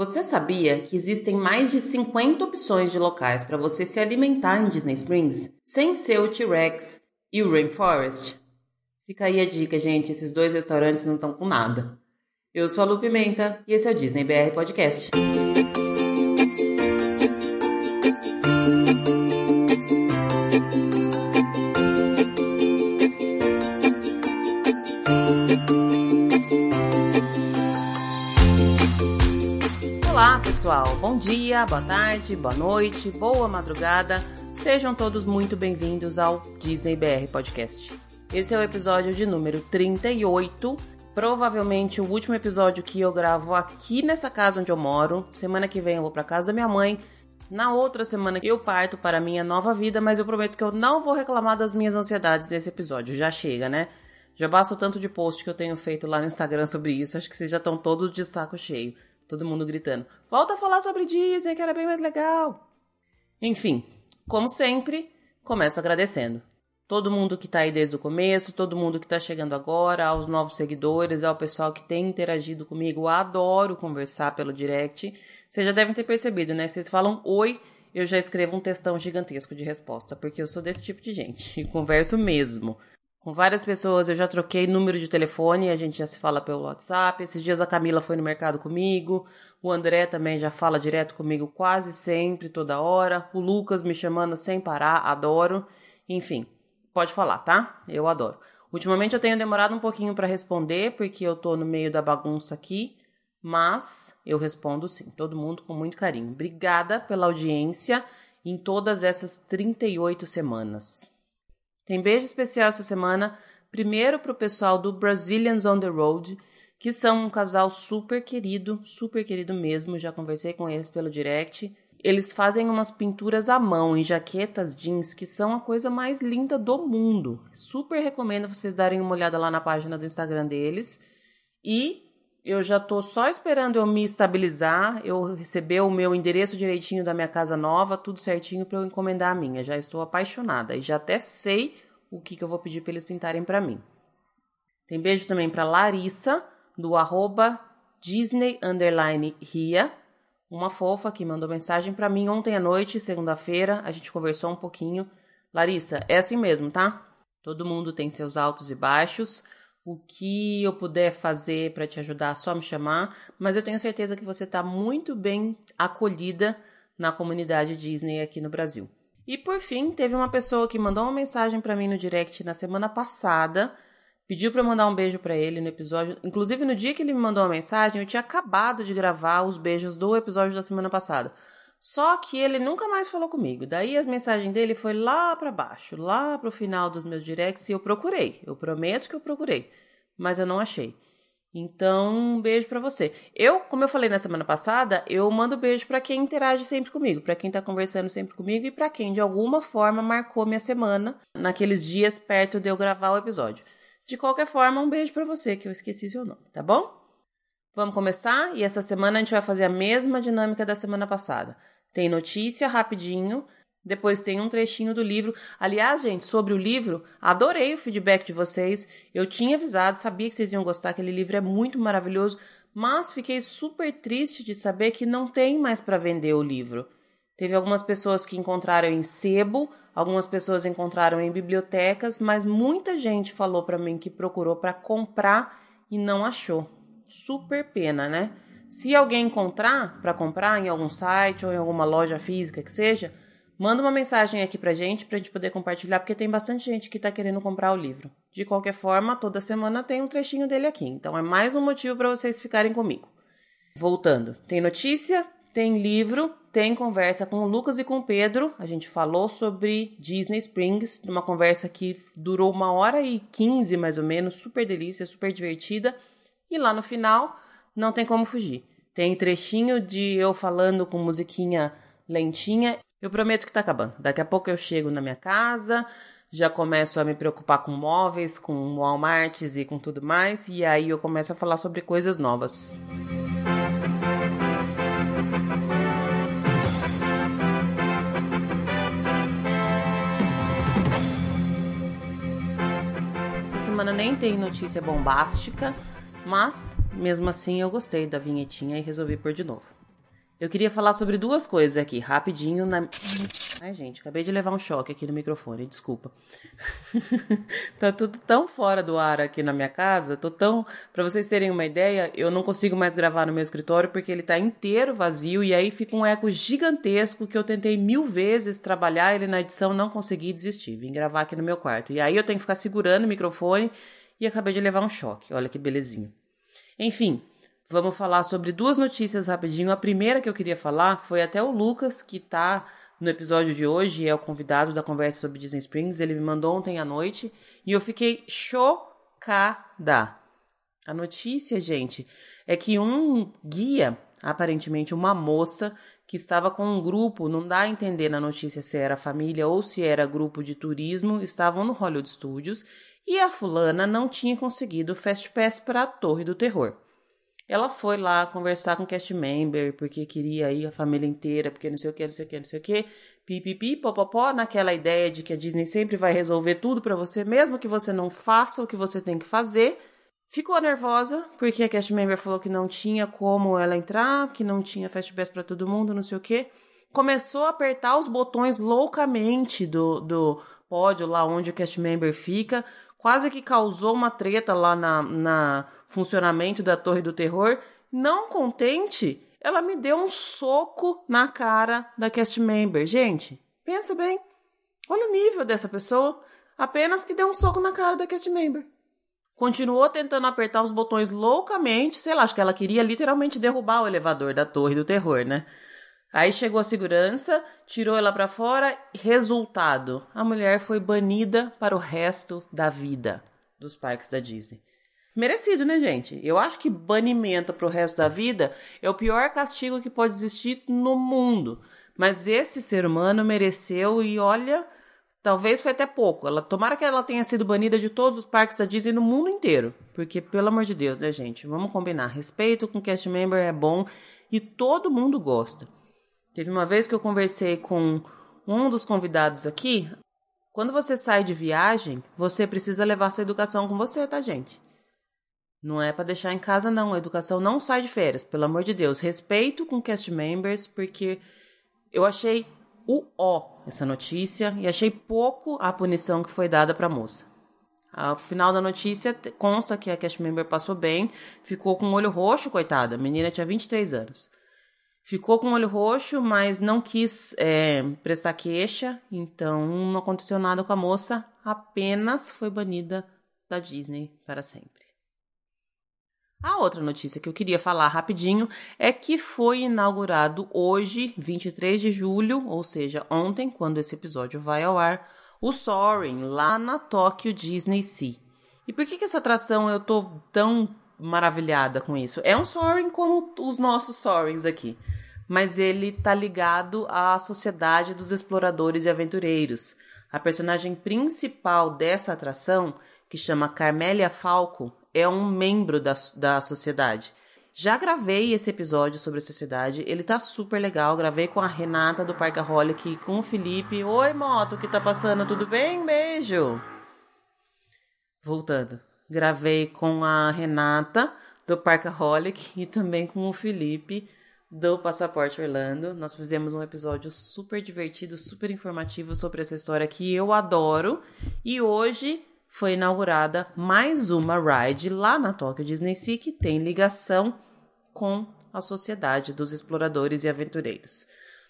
Você sabia que existem mais de 50 opções de locais para você se alimentar em Disney Springs sem ser o T-Rex e o Rainforest? Fica aí a dica, gente, esses dois restaurantes não estão com nada. Eu sou a Lu Pimenta e esse é o Disney BR Podcast. Pessoal. Bom dia, boa tarde, boa noite, boa madrugada. Sejam todos muito bem-vindos ao Disney BR Podcast. Esse é o episódio de número 38, provavelmente o último episódio que eu gravo aqui nessa casa onde eu moro. Semana que vem eu vou para casa da minha mãe. Na outra semana eu parto para a minha nova vida, mas eu prometo que eu não vou reclamar das minhas ansiedades nesse episódio. Já chega, né? Já basta o tanto de post que eu tenho feito lá no Instagram sobre isso. Acho que vocês já estão todos de saco cheio. Todo mundo gritando: Volta a falar sobre Disney, que era bem mais legal. Enfim, como sempre, começo agradecendo. Todo mundo que tá aí desde o começo, todo mundo que tá chegando agora, aos novos seguidores, ao pessoal que tem interagido comigo. Adoro conversar pelo direct. Vocês já devem ter percebido, né? Vocês falam oi, eu já escrevo um textão gigantesco de resposta, porque eu sou desse tipo de gente e converso mesmo. Com várias pessoas eu já troquei número de telefone, a gente já se fala pelo WhatsApp. Esses dias a Camila foi no mercado comigo, o André também já fala direto comigo quase sempre, toda hora. O Lucas me chamando sem parar, adoro. Enfim, pode falar, tá? Eu adoro. Ultimamente eu tenho demorado um pouquinho para responder, porque eu tô no meio da bagunça aqui, mas eu respondo sim, todo mundo com muito carinho. Obrigada pela audiência em todas essas 38 semanas. Tem beijo especial essa semana, primeiro para o pessoal do Brazilians on the Road, que são um casal super querido, super querido mesmo, já conversei com eles pelo direct. Eles fazem umas pinturas à mão em jaquetas jeans que são a coisa mais linda do mundo. Super recomendo vocês darem uma olhada lá na página do Instagram deles. E eu já tô só esperando eu me estabilizar, eu receber o meu endereço direitinho da minha casa nova, tudo certinho para eu encomendar a minha. Já estou apaixonada e já até sei o que, que eu vou pedir para eles pintarem para mim. Tem beijo também para Larissa do arroba Disney underline Ria, uma fofa que mandou mensagem para mim ontem à noite, segunda-feira, a gente conversou um pouquinho. Larissa, é assim mesmo, tá? Todo mundo tem seus altos e baixos. O que eu puder fazer para te ajudar, só me chamar. Mas eu tenho certeza que você está muito bem acolhida na comunidade Disney aqui no Brasil. E por fim, teve uma pessoa que mandou uma mensagem para mim no direct na semana passada, pediu para mandar um beijo para ele no episódio. Inclusive, no dia que ele me mandou uma mensagem, eu tinha acabado de gravar os beijos do episódio da semana passada. Só que ele nunca mais falou comigo. Daí as mensagens dele foi lá para baixo, lá pro final dos meus directs e eu procurei. Eu prometo que eu procurei, mas eu não achei. Então, um beijo para você. Eu, como eu falei na semana passada, eu mando beijo para quem interage sempre comigo, para quem tá conversando sempre comigo e para quem de alguma forma marcou minha semana naqueles dias perto de eu gravar o episódio. De qualquer forma, um beijo para você que eu esqueci seu nome, tá bom? Vamos começar? E essa semana a gente vai fazer a mesma dinâmica da semana passada. Tem notícia rapidinho, depois tem um trechinho do livro. Aliás, gente, sobre o livro, adorei o feedback de vocês. Eu tinha avisado, sabia que vocês iam gostar, aquele livro é muito maravilhoso, mas fiquei super triste de saber que não tem mais para vender o livro. Teve algumas pessoas que encontraram em sebo, algumas pessoas encontraram em bibliotecas, mas muita gente falou para mim que procurou para comprar e não achou. Super pena, né? Se alguém encontrar para comprar em algum site ou em alguma loja física que seja, manda uma mensagem aqui pra gente pra gente poder compartilhar, porque tem bastante gente que tá querendo comprar o livro. De qualquer forma, toda semana tem um trechinho dele aqui, então é mais um motivo para vocês ficarem comigo. Voltando, tem notícia, tem livro, tem conversa com o Lucas e com o Pedro. A gente falou sobre Disney Springs, numa conversa que durou uma hora e quinze mais ou menos, super delícia, super divertida. E lá no final, não tem como fugir. Tem trechinho de eu falando com musiquinha lentinha. Eu prometo que tá acabando. Daqui a pouco eu chego na minha casa, já começo a me preocupar com móveis, com Walmarts e com tudo mais, e aí eu começo a falar sobre coisas novas. Essa semana nem tem notícia bombástica, mas mesmo assim eu gostei da vinhetinha e resolvi pôr de novo. Eu queria falar sobre duas coisas aqui, rapidinho. Na... Ai, gente, acabei de levar um choque aqui no microfone, desculpa. tá tudo tão fora do ar aqui na minha casa, tô tão. Pra vocês terem uma ideia, eu não consigo mais gravar no meu escritório porque ele tá inteiro vazio e aí fica um eco gigantesco que eu tentei mil vezes trabalhar ele na edição, não consegui desistir. Vim gravar aqui no meu quarto. E aí eu tenho que ficar segurando o microfone e acabei de levar um choque. Olha que belezinha. Enfim, Vamos falar sobre duas notícias rapidinho. A primeira que eu queria falar foi até o Lucas, que tá no episódio de hoje, é o convidado da conversa sobre Disney Springs. Ele me mandou ontem à noite e eu fiquei chocada. A notícia, gente, é que um guia, aparentemente uma moça, que estava com um grupo, não dá a entender na notícia se era família ou se era grupo de turismo, estavam no Hollywood Studios e a fulana não tinha conseguido o Fast Pass para a Torre do Terror. Ela foi lá conversar com o cast member, porque queria ir a família inteira, porque não sei o que, não sei o que, não sei o que. Pipipi, popopó, naquela ideia de que a Disney sempre vai resolver tudo para você, mesmo que você não faça o que você tem que fazer. Ficou nervosa, porque a cast member falou que não tinha como ela entrar, que não tinha Fast Pass pra todo mundo, não sei o que. Começou a apertar os botões loucamente do, do pódio lá onde o cast member fica, quase que causou uma treta lá na, na funcionamento da Torre do Terror. Não contente, ela me deu um soco na cara da cast member. Gente, pensa bem. Olha o nível dessa pessoa. Apenas que deu um soco na cara da cast member. Continuou tentando apertar os botões loucamente. Sei lá, acho que ela queria literalmente derrubar o elevador da Torre do Terror, né? Aí chegou a segurança, tirou ela para fora. Resultado: a mulher foi banida para o resto da vida dos parques da Disney. Merecido, né, gente? Eu acho que banimento para o resto da vida é o pior castigo que pode existir no mundo. Mas esse ser humano mereceu e olha, talvez foi até pouco. Ela tomara que ela tenha sido banida de todos os parques da Disney no mundo inteiro, porque pelo amor de Deus, né, gente? Vamos combinar. Respeito com cast member é bom e todo mundo gosta. Teve uma vez que eu conversei com um dos convidados aqui. Quando você sai de viagem, você precisa levar sua educação com você, tá, gente? Não é para deixar em casa, não. A educação não sai de férias, pelo amor de Deus. Respeito com cast members, porque eu achei o ó essa notícia e achei pouco a punição que foi dada para a moça. Ao final da notícia, consta que a cast member passou bem, ficou com o olho roxo, coitada. A menina tinha 23 anos. Ficou com o olho roxo, mas não quis é, prestar queixa, então não aconteceu nada com a moça, apenas foi banida da Disney para sempre. A outra notícia que eu queria falar rapidinho é que foi inaugurado hoje, 23 de julho, ou seja, ontem, quando esse episódio vai ao ar, o Soaring, lá na Tokyo Disney Sea. E por que, que essa atração eu tô tão maravilhada com isso? É um Soaring como os nossos Soarings aqui mas ele tá ligado à sociedade dos exploradores e aventureiros. A personagem principal dessa atração, que chama Carmélia Falco, é um membro da, da sociedade. Já gravei esse episódio sobre a sociedade, ele tá super legal. Gravei com a Renata do Parkaholic, com o Felipe. Oi, moto, o que tá passando? Tudo bem? Beijo! Voltando. Gravei com a Renata do Parkaholic e também com o Felipe do Passaporte Orlando. Nós fizemos um episódio super divertido, super informativo sobre essa história que eu adoro. E hoje foi inaugurada mais uma ride lá na Tokyo Disney Sea que tem ligação com a Sociedade dos Exploradores e Aventureiros.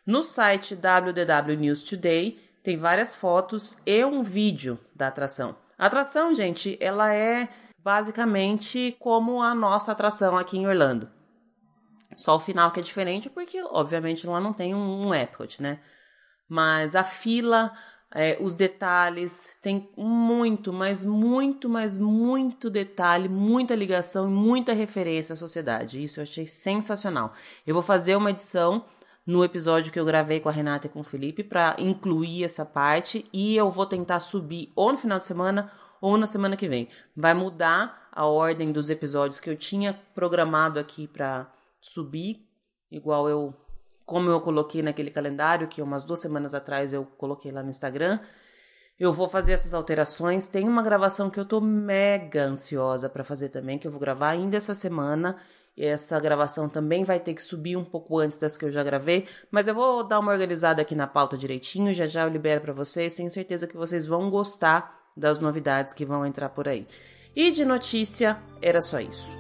No site WDW News Today tem várias fotos e um vídeo da atração. A atração, gente, ela é basicamente como a nossa atração aqui em Orlando. Só o final que é diferente, porque, obviamente, lá não tem um, um Epcot, né? Mas a fila, é, os detalhes, tem muito, mas muito, mas muito detalhe, muita ligação e muita referência à sociedade. Isso eu achei sensacional. Eu vou fazer uma edição no episódio que eu gravei com a Renata e com o Felipe para incluir essa parte e eu vou tentar subir ou no final de semana ou na semana que vem. Vai mudar a ordem dos episódios que eu tinha programado aqui para subir, igual eu, como eu coloquei naquele calendário que umas duas semanas atrás eu coloquei lá no Instagram. Eu vou fazer essas alterações. Tem uma gravação que eu tô mega ansiosa para fazer também, que eu vou gravar ainda essa semana Essa gravação também vai ter que subir um pouco antes das que eu já gravei, mas eu vou dar uma organizada aqui na pauta direitinho, já já eu libero para vocês, tenho certeza que vocês vão gostar das novidades que vão entrar por aí. E de notícia, era só isso.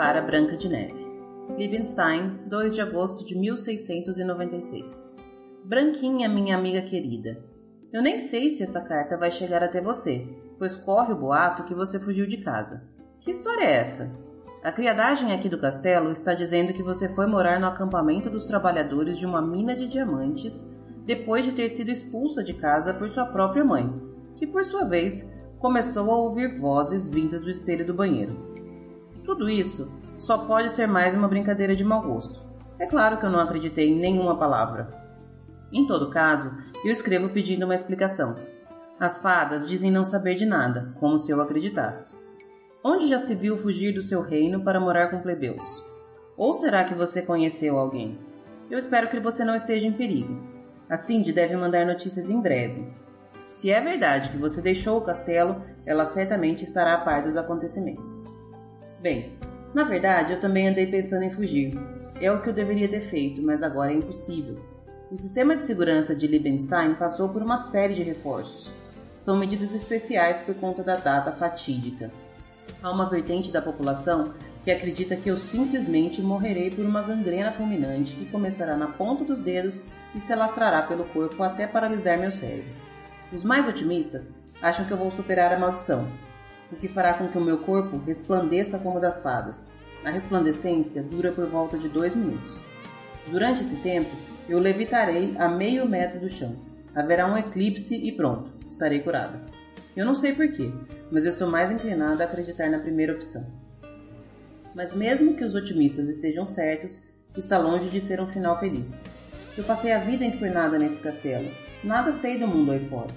Para Branca de Neve. Liebenstein, 2 de agosto de 1696. Branquinha, minha amiga querida. Eu nem sei se essa carta vai chegar até você, pois corre o boato que você fugiu de casa. Que história é essa? A criadagem aqui do castelo está dizendo que você foi morar no acampamento dos trabalhadores de uma mina de diamantes depois de ter sido expulsa de casa por sua própria mãe, que por sua vez começou a ouvir vozes vindas do espelho do banheiro. Tudo isso só pode ser mais uma brincadeira de mau gosto. É claro que eu não acreditei em nenhuma palavra. Em todo caso, eu escrevo pedindo uma explicação. As fadas dizem não saber de nada, como se eu acreditasse. Onde já se viu fugir do seu reino para morar com plebeus? Ou será que você conheceu alguém? Eu espero que você não esteja em perigo. A Cindy deve mandar notícias em breve. Se é verdade que você deixou o castelo, ela certamente estará a par dos acontecimentos. Bem, na verdade, eu também andei pensando em fugir. É o que eu deveria ter feito, mas agora é impossível. O sistema de segurança de Liebenstein passou por uma série de reforços. São medidas especiais por conta da data fatídica. Há uma vertente da população que acredita que eu simplesmente morrerei por uma gangrena fulminante que começará na ponta dos dedos e se alastrará pelo corpo até paralisar meu cérebro. Os mais otimistas acham que eu vou superar a maldição, o que fará com que o meu corpo resplandeça como das fadas. A resplandecência dura por volta de dois minutos. Durante esse tempo, eu levitarei a meio metro do chão. Haverá um eclipse e pronto, estarei curada. Eu não sei porquê, mas eu estou mais inclinada a acreditar na primeira opção. Mas mesmo que os otimistas estejam certos, está longe de ser um final feliz. Eu passei a vida enfurnada nesse castelo. Nada sei do mundo aí fora.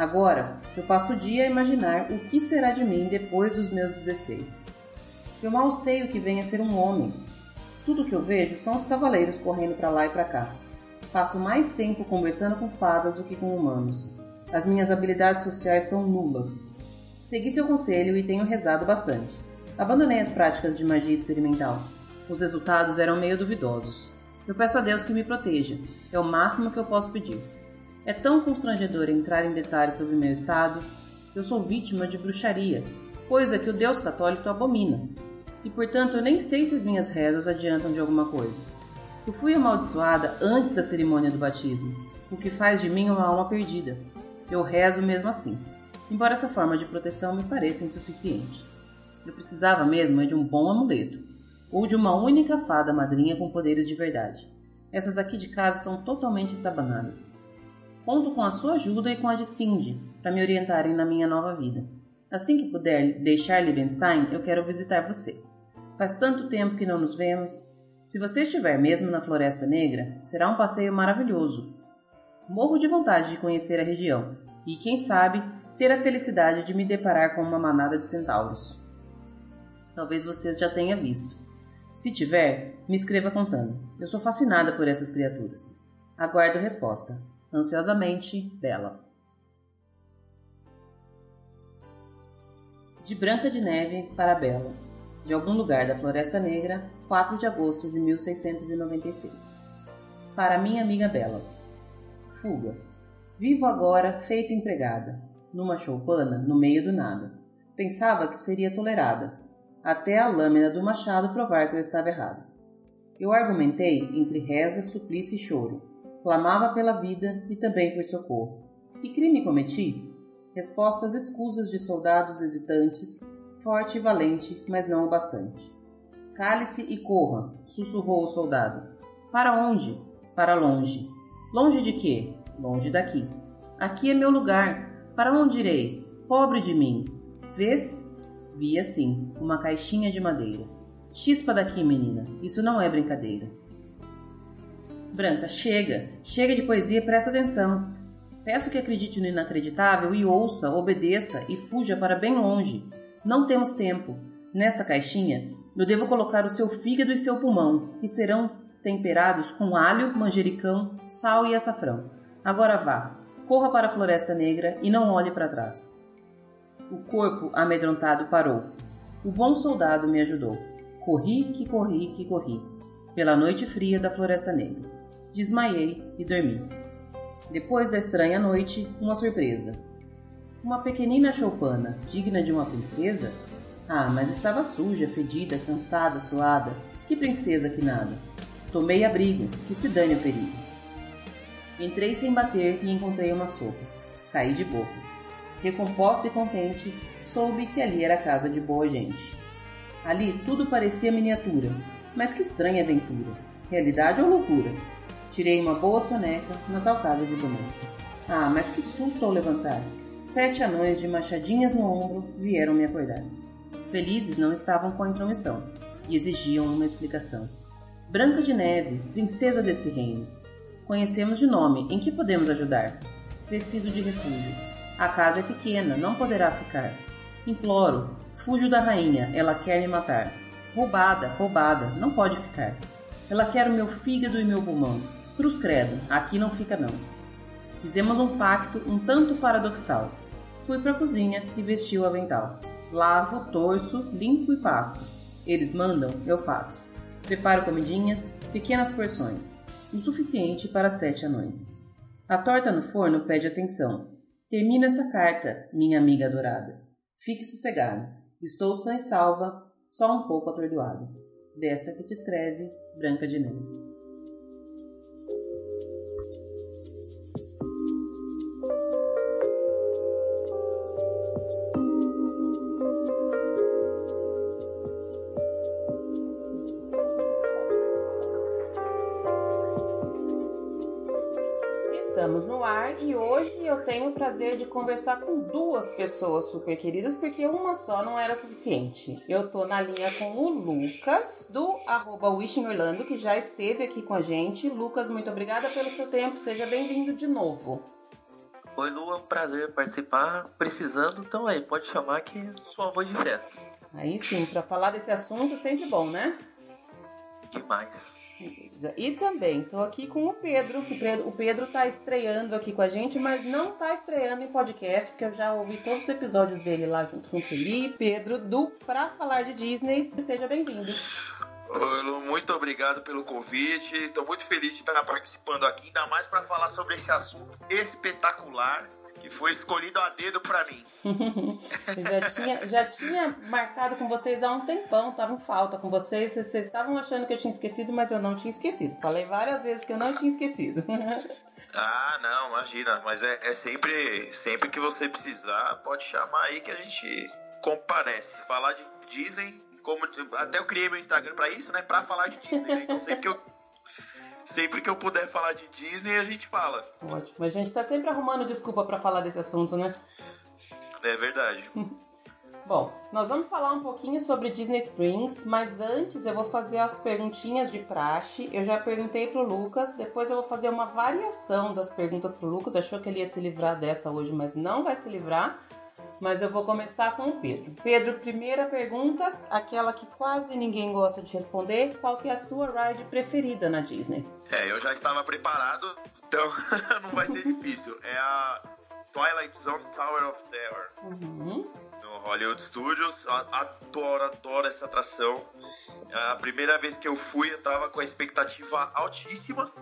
Agora, eu passo o dia a imaginar o que será de mim depois dos meus 16. Eu mal sei o que vem a ser um homem. Tudo que eu vejo são os cavaleiros correndo para lá e para cá. Passo mais tempo conversando com fadas do que com humanos. As minhas habilidades sociais são nulas. Segui seu conselho e tenho rezado bastante. Abandonei as práticas de magia experimental. Os resultados eram meio duvidosos. Eu peço a Deus que me proteja. É o máximo que eu posso pedir. É tão constrangedor entrar em detalhes sobre meu estado. Eu sou vítima de bruxaria, coisa que o Deus católico abomina. E portanto eu nem sei se as minhas rezas adiantam de alguma coisa. Eu fui amaldiçoada antes da cerimônia do batismo, o que faz de mim uma alma perdida. Eu rezo mesmo assim, embora essa forma de proteção me pareça insuficiente. Eu precisava mesmo de um bom amuleto, ou de uma única fada madrinha com poderes de verdade. Essas aqui de casa são totalmente estabanadas. Conto com a sua ajuda e com a de Cindy para me orientarem na minha nova vida. Assim que puder deixar Liebenstein, eu quero visitar você. Faz tanto tempo que não nos vemos. Se você estiver mesmo na Floresta Negra, será um passeio maravilhoso. Morro de vontade de conhecer a região e, quem sabe, ter a felicidade de me deparar com uma manada de centauros. Talvez você já tenha visto. Se tiver, me escreva contando. Eu sou fascinada por essas criaturas. Aguardo resposta. Ansiosamente, Bela. De Branca de Neve para Bela. De algum lugar da Floresta Negra, 4 de agosto de 1696. Para minha amiga Bela. Fuga. Vivo agora feito empregada, numa choupana no meio do nada. Pensava que seria tolerada, até a lâmina do machado provar que eu estava errado. Eu argumentei entre reza, suplício e choro, clamava pela vida e também por socorro. Que crime cometi? Respostas escusas de soldados hesitantes, forte e valente, mas não o bastante. Cale-se e corra, sussurrou o soldado. Para onde? Para longe. Longe de quê? Longe daqui. Aqui é meu lugar. Para onde irei? Pobre de mim. Vês? Vi sim, uma caixinha de madeira. Chispa daqui, menina. Isso não é brincadeira. Branca, chega, chega de poesia, presta atenção. Peço que acredite no inacreditável e ouça, obedeça e fuja para bem longe. Não temos tempo. Nesta caixinha, eu devo colocar o seu fígado e seu pulmão, que serão temperados com alho, manjericão, sal e açafrão. Agora vá, corra para a Floresta Negra e não olhe para trás. O corpo amedrontado parou. O bom soldado me ajudou. Corri, que corri, que corri, pela noite fria da Floresta Negra. Desmaiei e dormi. Depois da estranha noite, uma surpresa. Uma pequenina choupana, digna de uma princesa? Ah, mas estava suja, fedida, cansada, suada. Que princesa que nada. Tomei abrigo, que se dane o perigo. Entrei sem bater e encontrei uma sopa. Caí de boca. Recomposta e contente, soube que ali era casa de boa gente. Ali tudo parecia miniatura, mas que estranha aventura. Realidade ou loucura? Tirei uma boa soneca na tal casa de boneca. Ah, mas que susto ao levantar! Sete anões de machadinhas no ombro vieram me acordar. Felizes não estavam com a intromissão e exigiam uma explicação. Branca de Neve, princesa deste reino. Conhecemos de nome, em que podemos ajudar? Preciso de refúgio. A casa é pequena, não poderá ficar. Imploro, fujo da rainha, ela quer me matar. Roubada, roubada, não pode ficar. Ela quer o meu fígado e meu pulmão. Cruz credo, aqui não fica não. Fizemos um pacto um tanto paradoxal. Fui para a cozinha e vesti o avental. Lavo, torço, limpo e passo. Eles mandam, eu faço. Preparo comidinhas, pequenas porções, o suficiente para sete anões. A torta no forno pede atenção. Termina esta carta, minha amiga adorada. Fique sossegada. Estou sã e salva, só um pouco atordoada. Desta que te escreve Branca de Neve. Estamos no ar e hoje eu tenho o prazer de conversar com duas pessoas super queridas, porque uma só não era suficiente. Eu tô na linha com o Lucas, do arroba Wishing Orlando, que já esteve aqui com a gente. Lucas, muito obrigada pelo seu tempo, seja bem-vindo de novo. Oi, Lu, é um prazer participar. Precisando, então aí, pode chamar que sou voz de festa. Aí sim, para falar desse assunto, sempre bom, né? Demais. Beleza. E também tô aqui com o Pedro. O Pedro tá estreando aqui com a gente, mas não tá estreando em podcast, porque eu já ouvi todos os episódios dele lá junto com o Felipe. Pedro, do Pra Falar de Disney. Seja bem-vindo. Oi, muito obrigado pelo convite. Estou muito feliz de estar participando aqui, ainda mais para falar sobre esse assunto espetacular que foi escolhido a dedo para mim. já, tinha, já tinha marcado com vocês há um tempão, tava em falta com vocês. Vocês estavam achando que eu tinha esquecido, mas eu não tinha esquecido. Falei várias vezes que eu não tinha esquecido. ah, não, imagina. Mas é, é sempre, sempre que você precisar, pode chamar aí que a gente comparece. Falar de Disney, como até eu criei meu Instagram para isso, né? Para falar de Disney. Né? Então sempre que eu Sempre que eu puder falar de Disney, a gente fala. Ótimo. A gente tá sempre arrumando desculpa para falar desse assunto, né? É verdade. Bom, nós vamos falar um pouquinho sobre Disney Springs, mas antes eu vou fazer as perguntinhas de praxe. Eu já perguntei pro Lucas, depois eu vou fazer uma variação das perguntas pro Lucas. Achou que ele ia se livrar dessa hoje, mas não vai se livrar mas eu vou começar com o Pedro. Pedro, primeira pergunta, aquela que quase ninguém gosta de responder, qual que é a sua ride preferida na Disney? É, eu já estava preparado, então não vai ser difícil. É a Twilight Zone Tower of Terror. Uhum. No Hollywood Studios, adoro, adoro essa atração. A primeira vez que eu fui, eu tava com a expectativa altíssima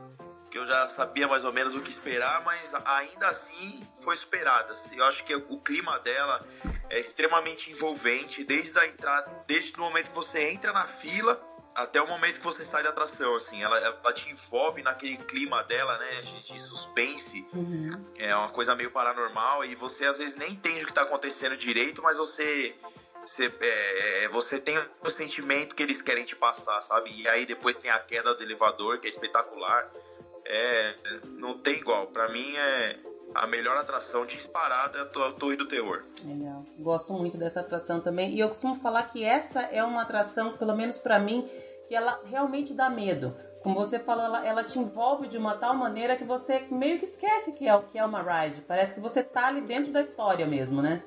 que eu já sabia mais ou menos o que esperar, mas ainda assim foi superada. Eu acho que o clima dela é extremamente envolvente, desde a entrada, desde o momento que você entra na fila até o momento que você sai da atração, assim, ela, ela te envolve naquele clima dela, né, de, de suspense, uhum. é uma coisa meio paranormal e você às vezes nem entende o que está acontecendo direito, mas você você, é, você tem o sentimento que eles querem te passar, sabe? E aí depois tem a queda do elevador, que é espetacular é, não tem igual. Para mim é a melhor atração disparada é a Torre do Terror. Legal. Gosto muito dessa atração também. E eu costumo falar que essa é uma atração, pelo menos para mim, que ela realmente dá medo. como você falou, ela, ela te envolve de uma tal maneira que você meio que esquece que é, que é uma ride. Parece que você tá ali dentro da história mesmo, né?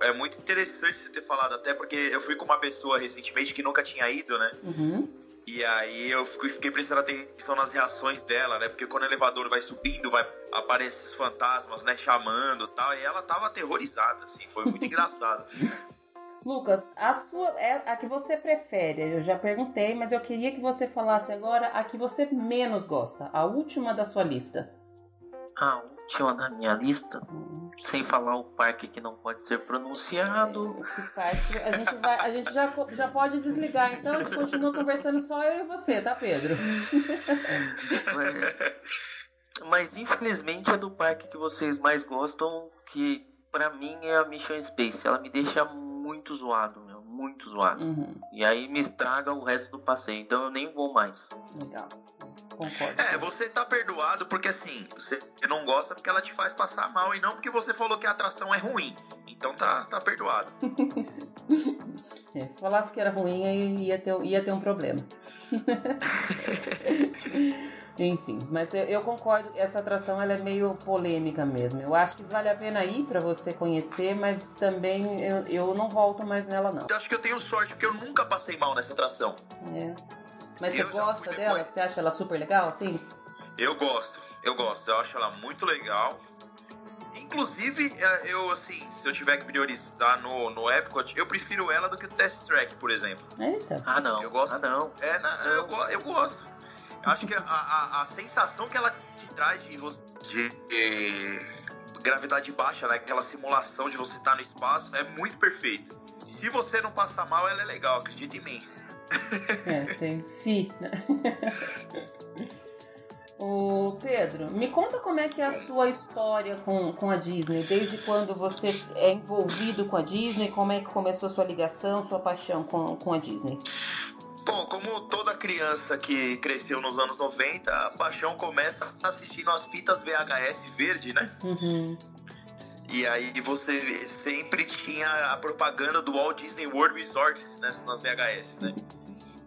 É muito interessante você ter falado, até porque eu fui com uma pessoa recentemente que nunca tinha ido, né? Uhum. E aí eu fiquei prestando atenção nas reações dela, né? Porque quando o elevador vai subindo, vai aparecer os fantasmas, né? Chamando tal. E ela tava aterrorizada, assim. Foi muito engraçado. Lucas, a sua é a que você prefere. Eu já perguntei, mas eu queria que você falasse agora a que você menos gosta, a última da sua lista. A última da minha lista, sem falar o parque que não pode ser pronunciado. Esse parque, a gente, vai, a gente já, já pode desligar, então a gente continua conversando só eu e você, tá, Pedro? mas, mas infelizmente é do parque que vocês mais gostam, que para mim é a Mission Space. Ela me deixa muito zoado, meu, muito zoado. Uhum. E aí me estraga o resto do passeio, então eu nem vou mais. Legal. Concordo. É, você tá perdoado porque assim, você não gosta porque ela te faz passar mal e não porque você falou que a atração é ruim. Então tá, tá perdoado. é, se falasse que era ruim, aí ia ter, ia ter um problema. Enfim, mas eu, eu, concordo, essa atração ela é meio polêmica mesmo. Eu acho que vale a pena ir para você conhecer, mas também eu, eu não volto mais nela, não. Eu acho que eu tenho sorte, porque eu nunca passei mal nessa atração. É. Mas eu você gosta dela? Depois. Você acha ela super legal, assim? Eu gosto, eu gosto. Eu acho ela muito legal. Inclusive, é, eu, assim, se eu tiver que priorizar no, no Epcot, eu prefiro ela do que o Test Track, por exemplo. Eita. Ah, não. Eu gosto. Ah, não. É, na, eu, eu gosto. Acho que a, a, a, sensação que ela te traz de, de, de gravidade baixa, né? aquela simulação de você estar tá no espaço, é muito perfeita. Se você não passar mal, ela é legal, acredita em mim. É, tem si. Né? Ô Pedro, me conta como é que é a sua história com, com a Disney, desde quando você é envolvido com a Disney, como é que começou a sua ligação, sua paixão com, com a Disney? Bom, como toda criança que cresceu nos anos 90, a paixão começa assistindo as fitas VHS verde, né? Uhum. E aí você sempre tinha a propaganda do Walt Disney World Resort nas, nas VHS, né?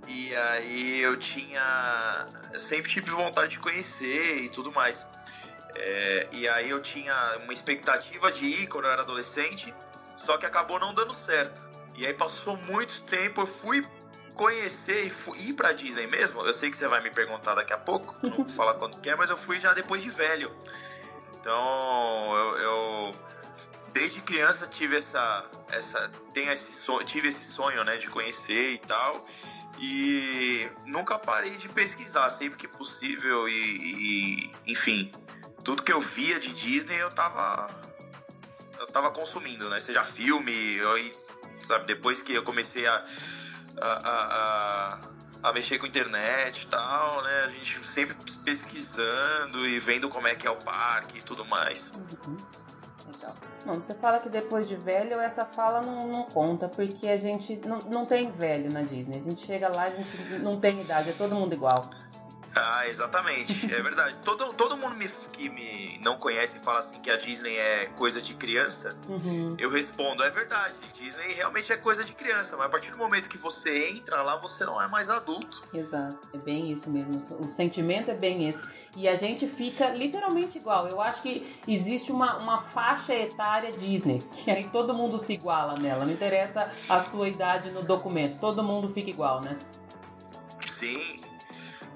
E aí eu tinha. Eu sempre tive vontade de conhecer e tudo mais. É, e aí eu tinha uma expectativa de ir quando eu era adolescente, só que acabou não dando certo. E aí passou muito tempo, eu fui conhecer e fui, ir pra Disney mesmo. Eu sei que você vai me perguntar daqui a pouco, não vou falar quando quer, mas eu fui já depois de velho. Então eu, eu desde criança tive essa, essa tenho esse sonho, tive esse sonho, né, de conhecer e tal. E nunca parei de pesquisar, sempre que possível e, e enfim, tudo que eu via de Disney eu tava eu tava consumindo, né? Seja filme, eu, sabe, depois que eu comecei a a, a, a, mexer com internet e tal, né? A gente sempre pesquisando e vendo como é que é o parque e tudo mais. Uhum. Não, você fala que depois de velho, essa fala não, não conta, porque a gente não, não tem velho na Disney. A gente chega lá, a gente não tem idade, é todo mundo igual. Ah, exatamente. É verdade. todo, todo mundo me, que me não conhece fala assim que a Disney é coisa de criança. Uhum. Eu respondo, é verdade. Disney realmente é coisa de criança, mas a partir do momento que você entra lá, você não é mais adulto. Exato. É bem isso mesmo. O sentimento é bem esse. E a gente fica literalmente igual. Eu acho que existe uma, uma faixa etária Disney, que aí todo mundo se iguala nela. Não interessa a sua idade no documento. Todo mundo fica igual, né? Sim,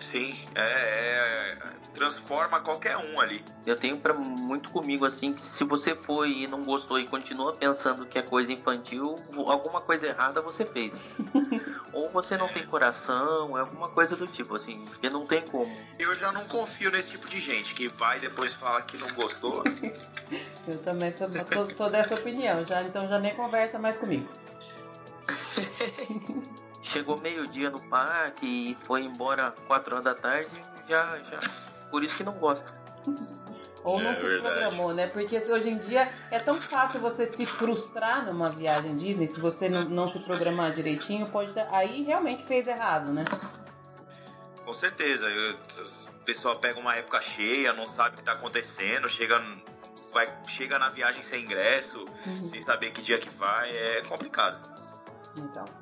Sim, é, é, transforma qualquer um ali. Eu tenho para muito comigo assim que se você foi e não gostou e continua pensando que é coisa infantil, alguma coisa errada você fez. Ou você não tem coração, é alguma coisa do tipo assim, porque não tem como. Eu já não confio nesse tipo de gente que vai e depois fala que não gostou. Eu também sou, sou, sou dessa opinião, já então já nem conversa mais comigo. chegou meio-dia no parque e foi embora 4 horas da tarde, já, já. Por isso que não gosta. Ou não é se verdade. programou, né? Porque hoje em dia é tão fácil você se frustrar numa viagem Disney, se você não, não se programar direitinho, pode dar... aí realmente fez errado, né? Com certeza. Eu, a pessoa pega uma época cheia, não sabe o que está acontecendo, chega, vai, chega na viagem sem ingresso, uhum. sem saber que dia que vai, é complicado. Então.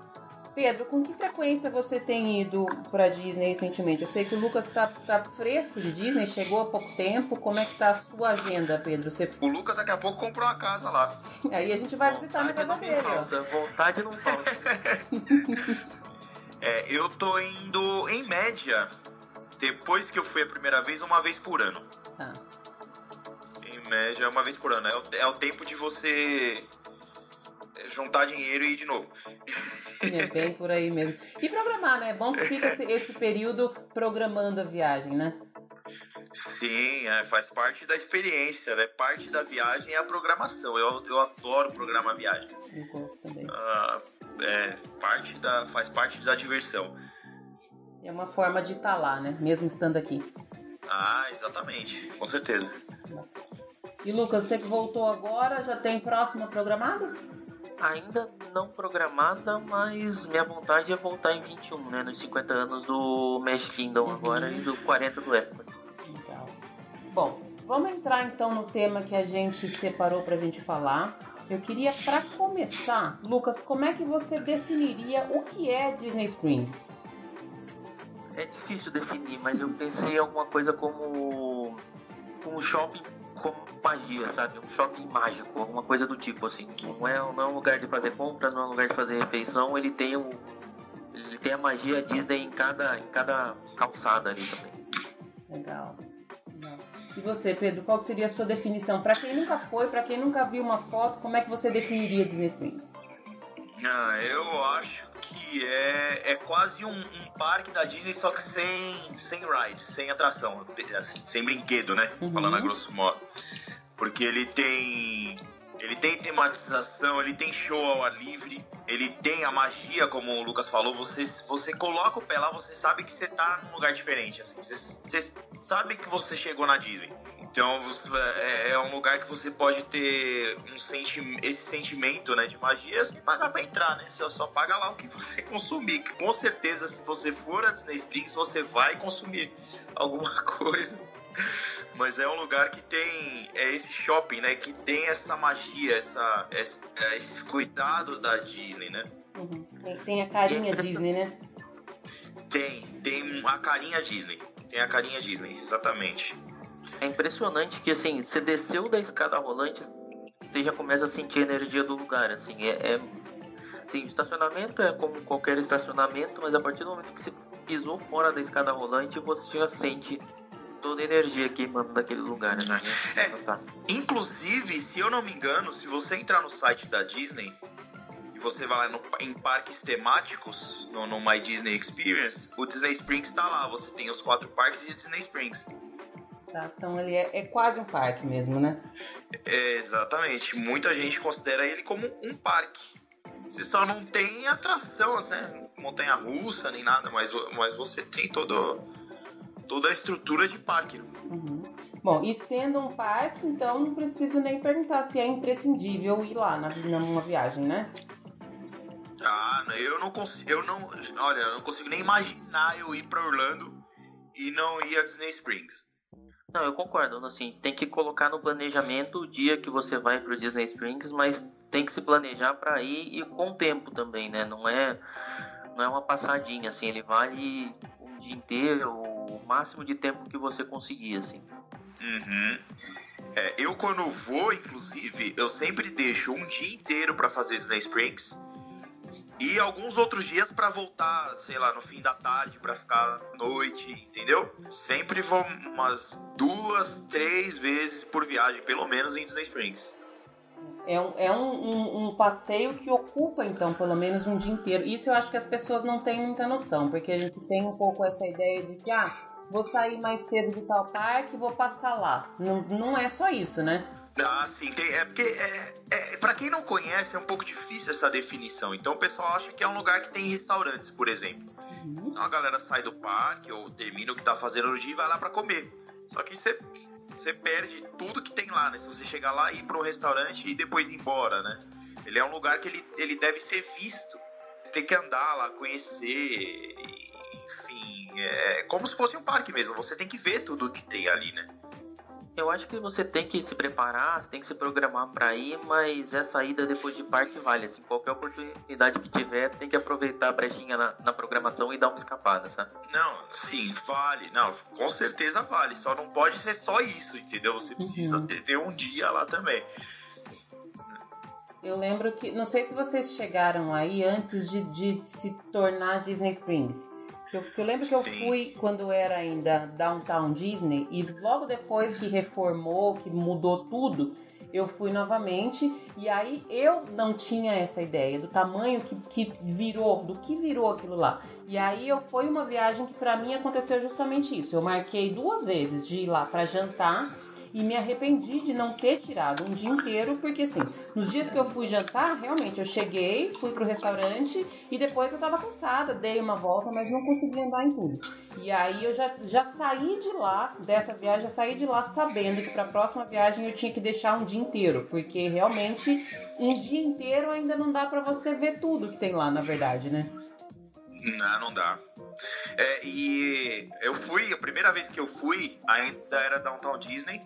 Pedro, com que frequência você tem ido para Disney recentemente? Eu sei que o Lucas tá, tá fresco de Disney, chegou há pouco tempo. Como é que tá a sua agenda, Pedro? Você... O Lucas daqui a pouco comprou uma casa lá. Aí a gente vai visitar na casa dele. Falta, vontade não falta. é, eu tô indo, em média, depois que eu fui a primeira vez, uma vez por ano. Tá. Em média, uma vez por ano. É o, é o tempo de você juntar dinheiro e ir de novo. É bem por aí mesmo. E programar, né? É bom que fica esse, esse período programando a viagem, né? Sim, é, faz parte da experiência, né? Parte da viagem é a programação. Eu, eu adoro programar viagem. Eu gosto também. Ah, é, parte da, faz parte da diversão. É uma forma de estar tá lá, né? Mesmo estando aqui. Ah, exatamente. Com certeza. E Lucas, você que voltou agora, já tem próxima programada? Ainda não programada, mas minha vontade é voltar em 21, né? Nos 50 anos do Magic Kingdom uhum. agora e do 40 do Epcot. Legal. Bom, vamos entrar então no tema que a gente separou pra gente falar. Eu queria, para começar, Lucas, como é que você definiria o que é Disney Springs? É difícil definir, mas eu pensei em alguma coisa como um shopping como magia, sabe? Um shopping mágico, alguma coisa do tipo assim. Não é, não é um lugar de fazer compras, não é um lugar de fazer refeição, ele tem um, ele tem a magia Disney em cada, em cada calçada ali também. Legal. E você, Pedro, qual seria a sua definição? Para quem nunca foi, para quem nunca viu uma foto, como é que você definiria Disney Springs? Ah, eu acho que é, é quase um, um, parque da Disney, só que sem, sem ride, sem atração, assim, sem brinquedo, né? Uhum. Falando a grosso modo. Porque ele tem. Ele tem tematização, ele tem show ao ar livre, ele tem a magia, como o Lucas falou, você, você coloca o pé lá, você sabe que você tá num lugar diferente, assim, você, você sabe que você chegou na Disney. Então é, é um lugar que você pode ter um senti esse sentimento né, de magia sem pagar para entrar, né? Você só paga lá o que você consumir. Que com certeza, se você for a Disney Springs, você vai consumir alguma coisa. Mas é um lugar que tem é esse shopping, né? Que tem essa magia, essa, esse, é, esse cuidado da Disney, né? Uhum. Tem, tem a carinha Disney, né? Tem, tem a carinha Disney. Tem a carinha Disney, exatamente. É impressionante que, assim, você desceu da escada rolante, você já começa a sentir a energia do lugar, assim, é... é assim, estacionamento é como qualquer estacionamento, mas a partir do momento que você pisou fora da escada rolante, você já sente toda a energia queimando daquele lugar, né? É, tá. inclusive, se eu não me engano, se você entrar no site da Disney e você vai lá no, em parques temáticos, no, no My Disney Experience, o Disney Springs está lá. Você tem os quatro parques e o Disney Springs. Tá, então ele é, é, quase um parque mesmo, né? É, exatamente. Muita gente considera ele como um parque. Você só não tem atração, né? Montanha russa nem nada, mas, mas você tem todo, toda a estrutura de parque. Uhum. Bom, e sendo um parque, então não preciso nem perguntar se é imprescindível ir lá na, numa viagem, né? Ah, eu não consigo. Eu não. Olha, eu não consigo nem imaginar eu ir para Orlando e não ir a Disney Springs. Não, eu concordo. Assim, tem que colocar no planejamento o dia que você vai para o Disney Springs, mas tem que se planejar para ir e com tempo também, né? Não é, não é uma passadinha, assim. Ele vale um dia inteiro, o máximo de tempo que você conseguir, assim. Uhum. É, eu quando vou, inclusive, eu sempre deixo um dia inteiro para fazer Disney Springs e alguns outros dias para voltar, sei lá, no fim da tarde para ficar noite, entendeu? Sempre vou umas duas, três vezes por viagem, pelo menos em Disney Springs. É, um, é um, um, um, passeio que ocupa, então, pelo menos um dia inteiro. Isso eu acho que as pessoas não têm muita noção, porque a gente tem um pouco essa ideia de que, ah, vou sair mais cedo do tal parque vou passar lá. Não, não é só isso, né? Ah, sim, tem, é porque é, é, para quem não conhece é um pouco difícil essa definição. Então o pessoal acha que é um lugar que tem restaurantes, por exemplo. Uhum. Então a galera sai do parque ou termina o que tá fazendo no dia e vai lá para comer. Só que você você perde tudo que tem lá, né? Se você chegar lá e ir para um restaurante e depois ir embora, né? Ele é um lugar que ele, ele deve ser visto. Tem que andar lá, conhecer, enfim, é como se fosse um parque mesmo. Você tem que ver tudo que tem ali, né? Eu acho que você tem que se preparar, tem que se programar para ir, mas essa ida depois de parque vale. Assim, qualquer oportunidade que tiver, tem que aproveitar a brechinha na, na programação e dar uma escapada, sabe? Não, sim, vale. Não, com certeza vale. Só não pode ser só isso, entendeu? Você precisa uhum. ter, ter um dia lá também. Eu lembro que. Não sei se vocês chegaram aí antes de, de se tornar Disney Springs. Eu, eu lembro que eu Sim. fui quando era ainda Downtown Disney e logo depois que reformou, que mudou tudo, eu fui novamente e aí eu não tinha essa ideia do tamanho que, que virou, do que virou aquilo lá. E aí eu foi uma viagem que para mim aconteceu justamente isso. Eu marquei duas vezes de ir lá para jantar e me arrependi de não ter tirado um dia inteiro, porque assim, nos dias que eu fui jantar, realmente eu cheguei, fui pro restaurante e depois eu tava cansada, dei uma volta, mas não consegui andar em tudo. E aí eu já, já saí de lá, dessa viagem, já saí de lá sabendo que para a próxima viagem eu tinha que deixar um dia inteiro, porque realmente um dia inteiro ainda não dá para você ver tudo que tem lá, na verdade, né? Não, não dá. É, e eu fui, a primeira vez que eu fui, ainda era Downtown Disney.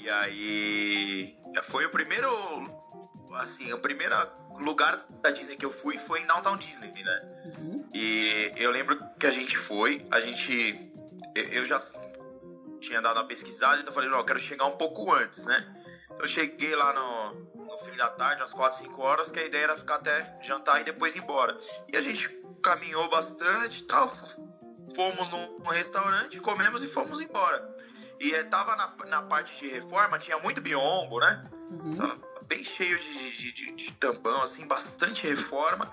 E aí foi o primeiro assim, o primeiro lugar da Disney que eu fui foi em Downtown Disney, né? Uhum. E eu lembro que a gente foi, a gente eu já tinha dado uma pesquisada, então eu falei, não, eu quero chegar um pouco antes, né? Então eu cheguei lá no, no fim da tarde, umas 4, 5 horas, que a ideia era ficar até jantar e depois ir embora. E a gente caminhou bastante e tal, fomos num restaurante, comemos e fomos embora. E eh, tava na, na parte de reforma, tinha muito biombo, né? Uhum. Tava bem cheio de, de, de, de, tampão, assim, bastante reforma.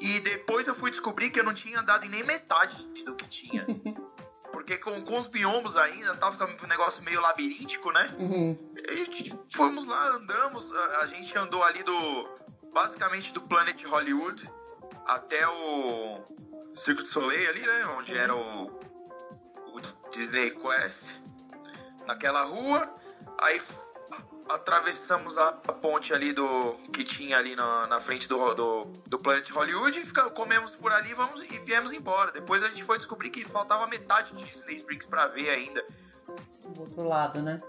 E depois eu fui descobrir que eu não tinha andado em nem metade do que tinha. Porque com, com os biombos ainda, tava ficando um negócio meio labiríntico, né? Uhum. E fomos lá, andamos, a, a gente andou ali do. Basicamente do Planet Hollywood até o Circo de Soleil ali, né? Onde era o, o Disney Quest naquela rua, aí atravessamos a, ponte ali do que tinha ali na, na frente do, do, do Planet Hollywood e fica, comemos por ali vamos, e viemos embora. Depois a gente foi descobrir que faltava metade de Disney Springs para ver ainda. Do outro lado, né?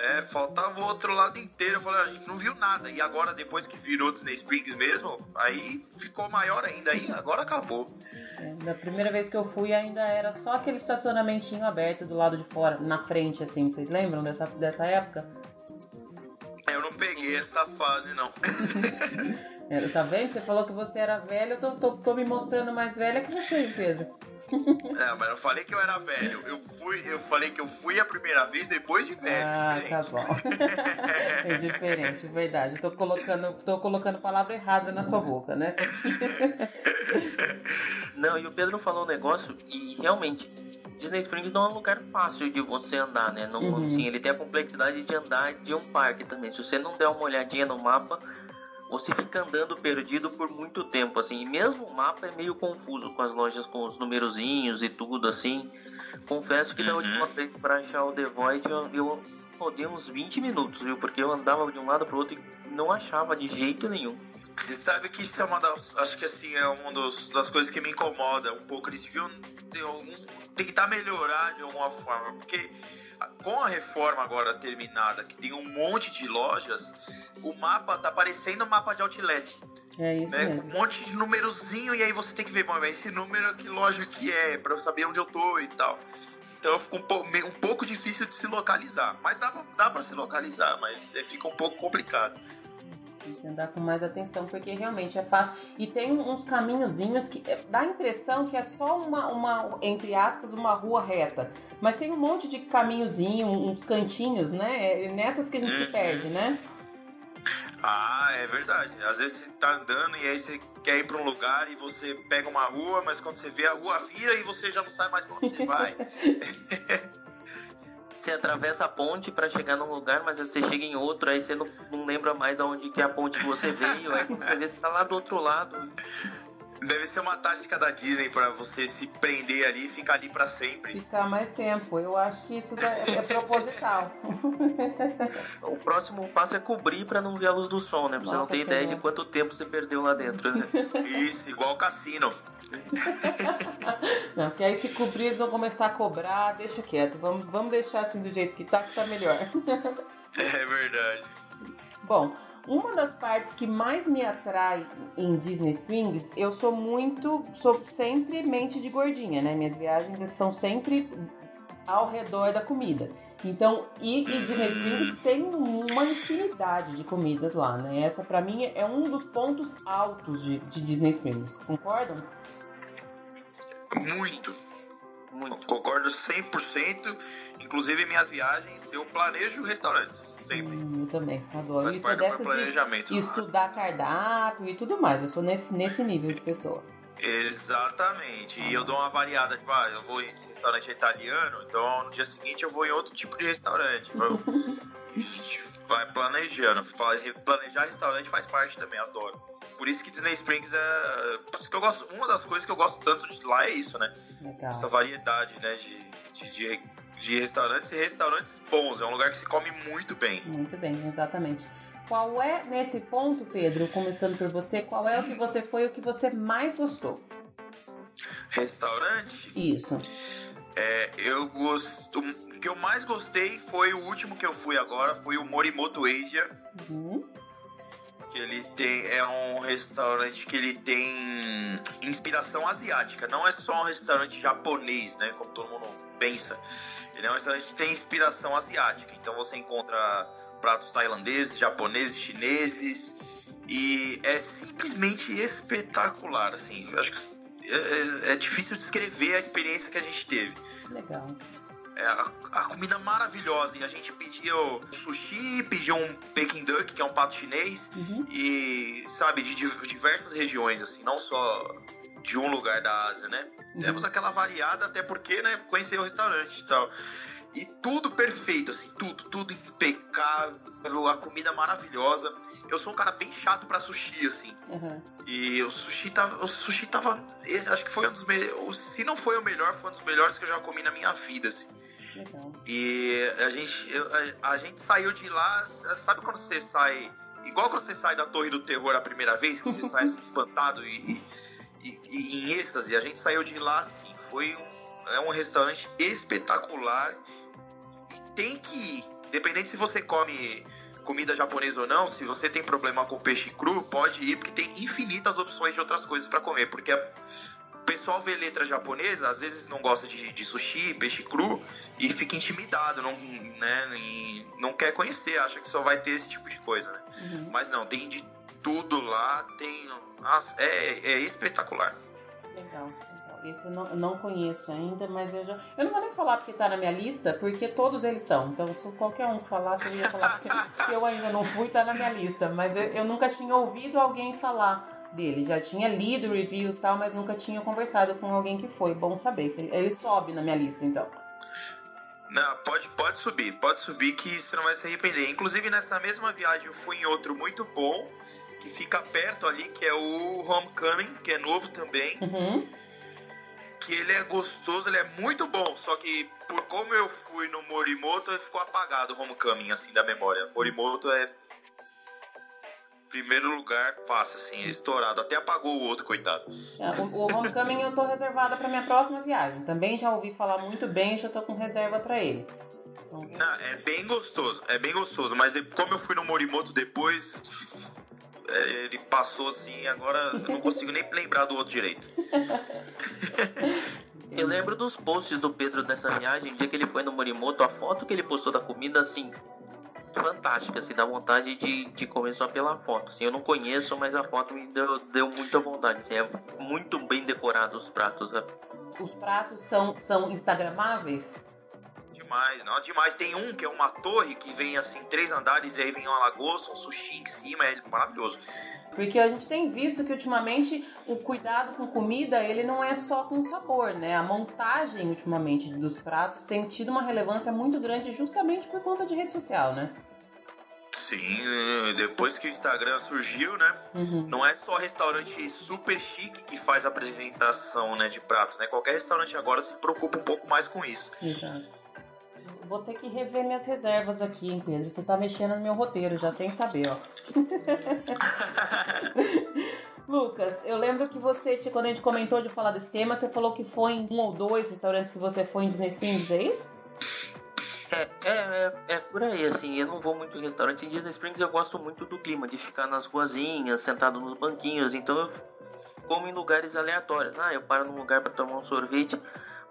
É, faltava o outro lado inteiro. Eu falei, a gente não viu nada. E agora, depois que virou Disney Springs mesmo, aí ficou maior ainda. Aí agora acabou. É, da primeira vez que eu fui, ainda era só aquele estacionamentinho aberto do lado de fora, na frente, assim. Vocês lembram dessa, dessa época? Eu não peguei essa fase, não. tá vendo? Você falou que você era velho, eu tô, tô, tô me mostrando mais velha que você, Pedro. É, mas eu falei que eu era velho. Eu fui, eu falei que eu fui a primeira vez depois de velho. Ah, tá bom. é diferente, verdade. Eu tô colocando, tô colocando palavra errada na sua boca, né? Não, e o Pedro falou um negócio e realmente Disney Springs não é um lugar fácil de você andar, né? Não, uhum. assim, ele tem a complexidade de andar de um parque também. Se você não der uma olhadinha no mapa, você fica andando perdido por muito tempo, assim. E mesmo o mapa é meio confuso com as lojas com os numerozinhos e tudo, assim. Confesso que uhum. da última vez para achar o The Void eu, eu rodei uns 20 minutos, viu? Porque eu andava de um lado pro outro e não achava de jeito nenhum. Você sabe que isso é uma das. Acho que assim, é uma dos, das coisas que me incomoda um pouco. Eles deviam ter algum, tentar melhorar de alguma forma. Porque com a reforma agora terminada, que tem um monte de lojas, o mapa tá parecendo um mapa de outlet. É isso né? Um monte de númerozinho, e aí você tem que ver, bom, esse número, que loja que é, para eu saber onde eu tô e tal. Então fica um pouco, um pouco difícil de se localizar. Mas dá, dá para se localizar, mas é, fica um pouco complicado. Tem que andar com mais atenção, porque realmente é fácil. E tem uns caminhozinhos que é, dá a impressão que é só uma, uma, entre aspas, uma rua reta. Mas tem um monte de caminhozinho, uns cantinhos, né? É nessas que a gente se uhum. perde, né? Ah, é verdade. Às vezes você tá andando e aí você quer ir para um lugar e você pega uma rua, mas quando você vê a rua vira e você já não sabe mais pra onde você vai. você atravessa a ponte para chegar num lugar, mas você chega em outro, aí você não, não lembra mais de onde que é a ponte que você veio, aí você vê, tá lá do outro lado. Deve ser uma tática da Disney para você se prender ali e ficar ali para sempre. Ficar mais tempo. Eu acho que isso é, é proposital. o próximo passo é cobrir para não ver a luz do sol, né? Pra você não ter ideia de quanto tempo você perdeu lá dentro, né? Isso, igual o cassino. não, porque aí se cobrir eles vão começar a cobrar, deixa quieto. Vamos, vamos deixar assim do jeito que tá, que tá melhor. é verdade. Bom, uma das partes que mais me atrai em Disney Springs, eu sou muito, sou sempre mente de gordinha, né? Minhas viagens são sempre ao redor da comida. Então, e, e Disney Springs tem uma infinidade de comidas lá, né? Essa para mim é um dos pontos altos de, de Disney Springs. Concordam? Muito. Muito. Concordo 100%. Inclusive, em minhas viagens, eu planejo restaurantes, sempre. Hum, eu também, adoro. Faz Isso é dessa planejamento. De estudar cardápio e tudo mais. Eu sou nesse, nesse nível de pessoa. Exatamente. E eu dou uma variada, tipo, ah, eu vou em restaurante italiano, então no dia seguinte eu vou em outro tipo de restaurante. vai planejando. Planejar restaurante faz parte também, adoro. Por isso que Disney Springs é. Por isso que eu gosto. Uma das coisas que eu gosto tanto de lá é isso, né? Legal. Essa variedade, né? De, de, de, de restaurantes e restaurantes bons. É um lugar que se come muito bem. Muito bem, exatamente. Qual é, nesse ponto, Pedro, começando por você, qual é o que você foi o que você mais gostou? Restaurante? Isso. É, eu gosto. O que eu mais gostei foi o último que eu fui agora, foi o Morimoto Asia. Uhum que ele tem é um restaurante que ele tem inspiração asiática, não é só um restaurante japonês, né, como todo mundo pensa. Ele é um restaurante que tem inspiração asiática, então você encontra pratos tailandeses, japoneses, chineses e é simplesmente espetacular, assim. Eu acho que é, é, é difícil descrever a experiência que a gente teve. Legal. É, a, a, comida maravilhosa. E a gente pediu sushi, pediu um Peking Duck, que é um pato chinês, uhum. e, sabe, de, de, diversas regiões, assim, não só de um lugar da Ásia, né? Uhum. Temos aquela variada, até porque, né, conhecer o restaurante e tal. E tudo perfeito, assim, tudo, tudo impecável, a comida maravilhosa. Eu sou um cara bem chato para sushi, assim. Uhum. E o sushi tava. O sushi tava. Acho que foi um dos melhores. Se não foi o melhor, foi um dos melhores que eu já comi na minha vida, assim. Legal. E a gente, a, a gente saiu de lá. Sabe quando você sai. Igual quando você sai da Torre do Terror a primeira vez, que você sai assim, espantado e, e, e, em êxtase. A gente saiu de lá assim. Foi um, é um restaurante espetacular tem que ir. Independente se você come comida japonesa ou não, se você tem problema com peixe cru, pode ir, porque tem infinitas opções de outras coisas para comer. Porque o pessoal vê letra japonesa, às vezes não gosta de, de sushi, peixe cru, e fica intimidado, não, né, e não quer conhecer, acha que só vai ter esse tipo de coisa, né? Uhum. Mas não, tem de tudo lá, tem. Nossa, é, é espetacular. Legal. Esse eu não, não conheço ainda, mas eu já. Eu não vou nem falar porque tá na minha lista, porque todos eles estão. Então, se qualquer um falasse, eu ia falar porque se eu ainda não fui, tá na minha lista. Mas eu, eu nunca tinha ouvido alguém falar dele. Já tinha lido reviews e tal, mas nunca tinha conversado com alguém que foi. Bom saber. Ele, ele sobe na minha lista, então. Não, pode, pode subir, pode subir que você não vai se arrepender. Inclusive, nessa mesma viagem eu fui em outro muito bom, que fica perto ali, que é o Homecoming, que é novo também. Uhum que ele é gostoso, ele é muito bom, só que por como eu fui no Morimoto, ele ficou apagado o Homecoming, assim, da memória. Morimoto é primeiro lugar fácil, assim, estourado. Até apagou o outro, coitado. É, o, o Homecoming eu tô reservada para minha próxima viagem. Também já ouvi falar muito bem, já tô com reserva para ele. Então... Não, é bem gostoso, é bem gostoso, mas como eu fui no Morimoto depois, ele passou assim, agora eu não consigo nem lembrar do outro direito. Eu lembro dos posts do Pedro dessa viagem, dia que ele foi no Morimoto, a foto que ele postou da comida, assim, fantástica, assim, dá vontade de, de comer só pela foto. Assim, eu não conheço, mas a foto me deu, deu muita vontade. É muito bem decorado os pratos. Né? Os pratos são, são instagramáveis? Demais, não, demais. Tem um que é uma torre que vem assim, três andares e aí vem uma lagosta, um sushi em cima, é maravilhoso. Porque a gente tem visto que ultimamente o cuidado com comida, ele não é só com sabor, né? A montagem ultimamente dos pratos tem tido uma relevância muito grande justamente por conta de rede social, né? Sim, depois que o Instagram surgiu, né? Uhum. Não é só restaurante super chique que faz apresentação né, de prato, né? Qualquer restaurante agora se preocupa um pouco mais com isso. Exato. Vou ter que rever minhas reservas aqui, hein, Pedro? Você tá mexendo no meu roteiro já sem saber, ó. Lucas, eu lembro que você, quando a gente comentou de falar desse tema, você falou que foi em um ou dois restaurantes que você foi em Disney Springs, é isso? É, é, é, é, por aí, assim, eu não vou muito em restaurante. Em Disney Springs eu gosto muito do clima, de ficar nas ruazinhas, sentado nos banquinhos, então eu como em lugares aleatórios. Ah, eu paro num lugar para tomar um sorvete.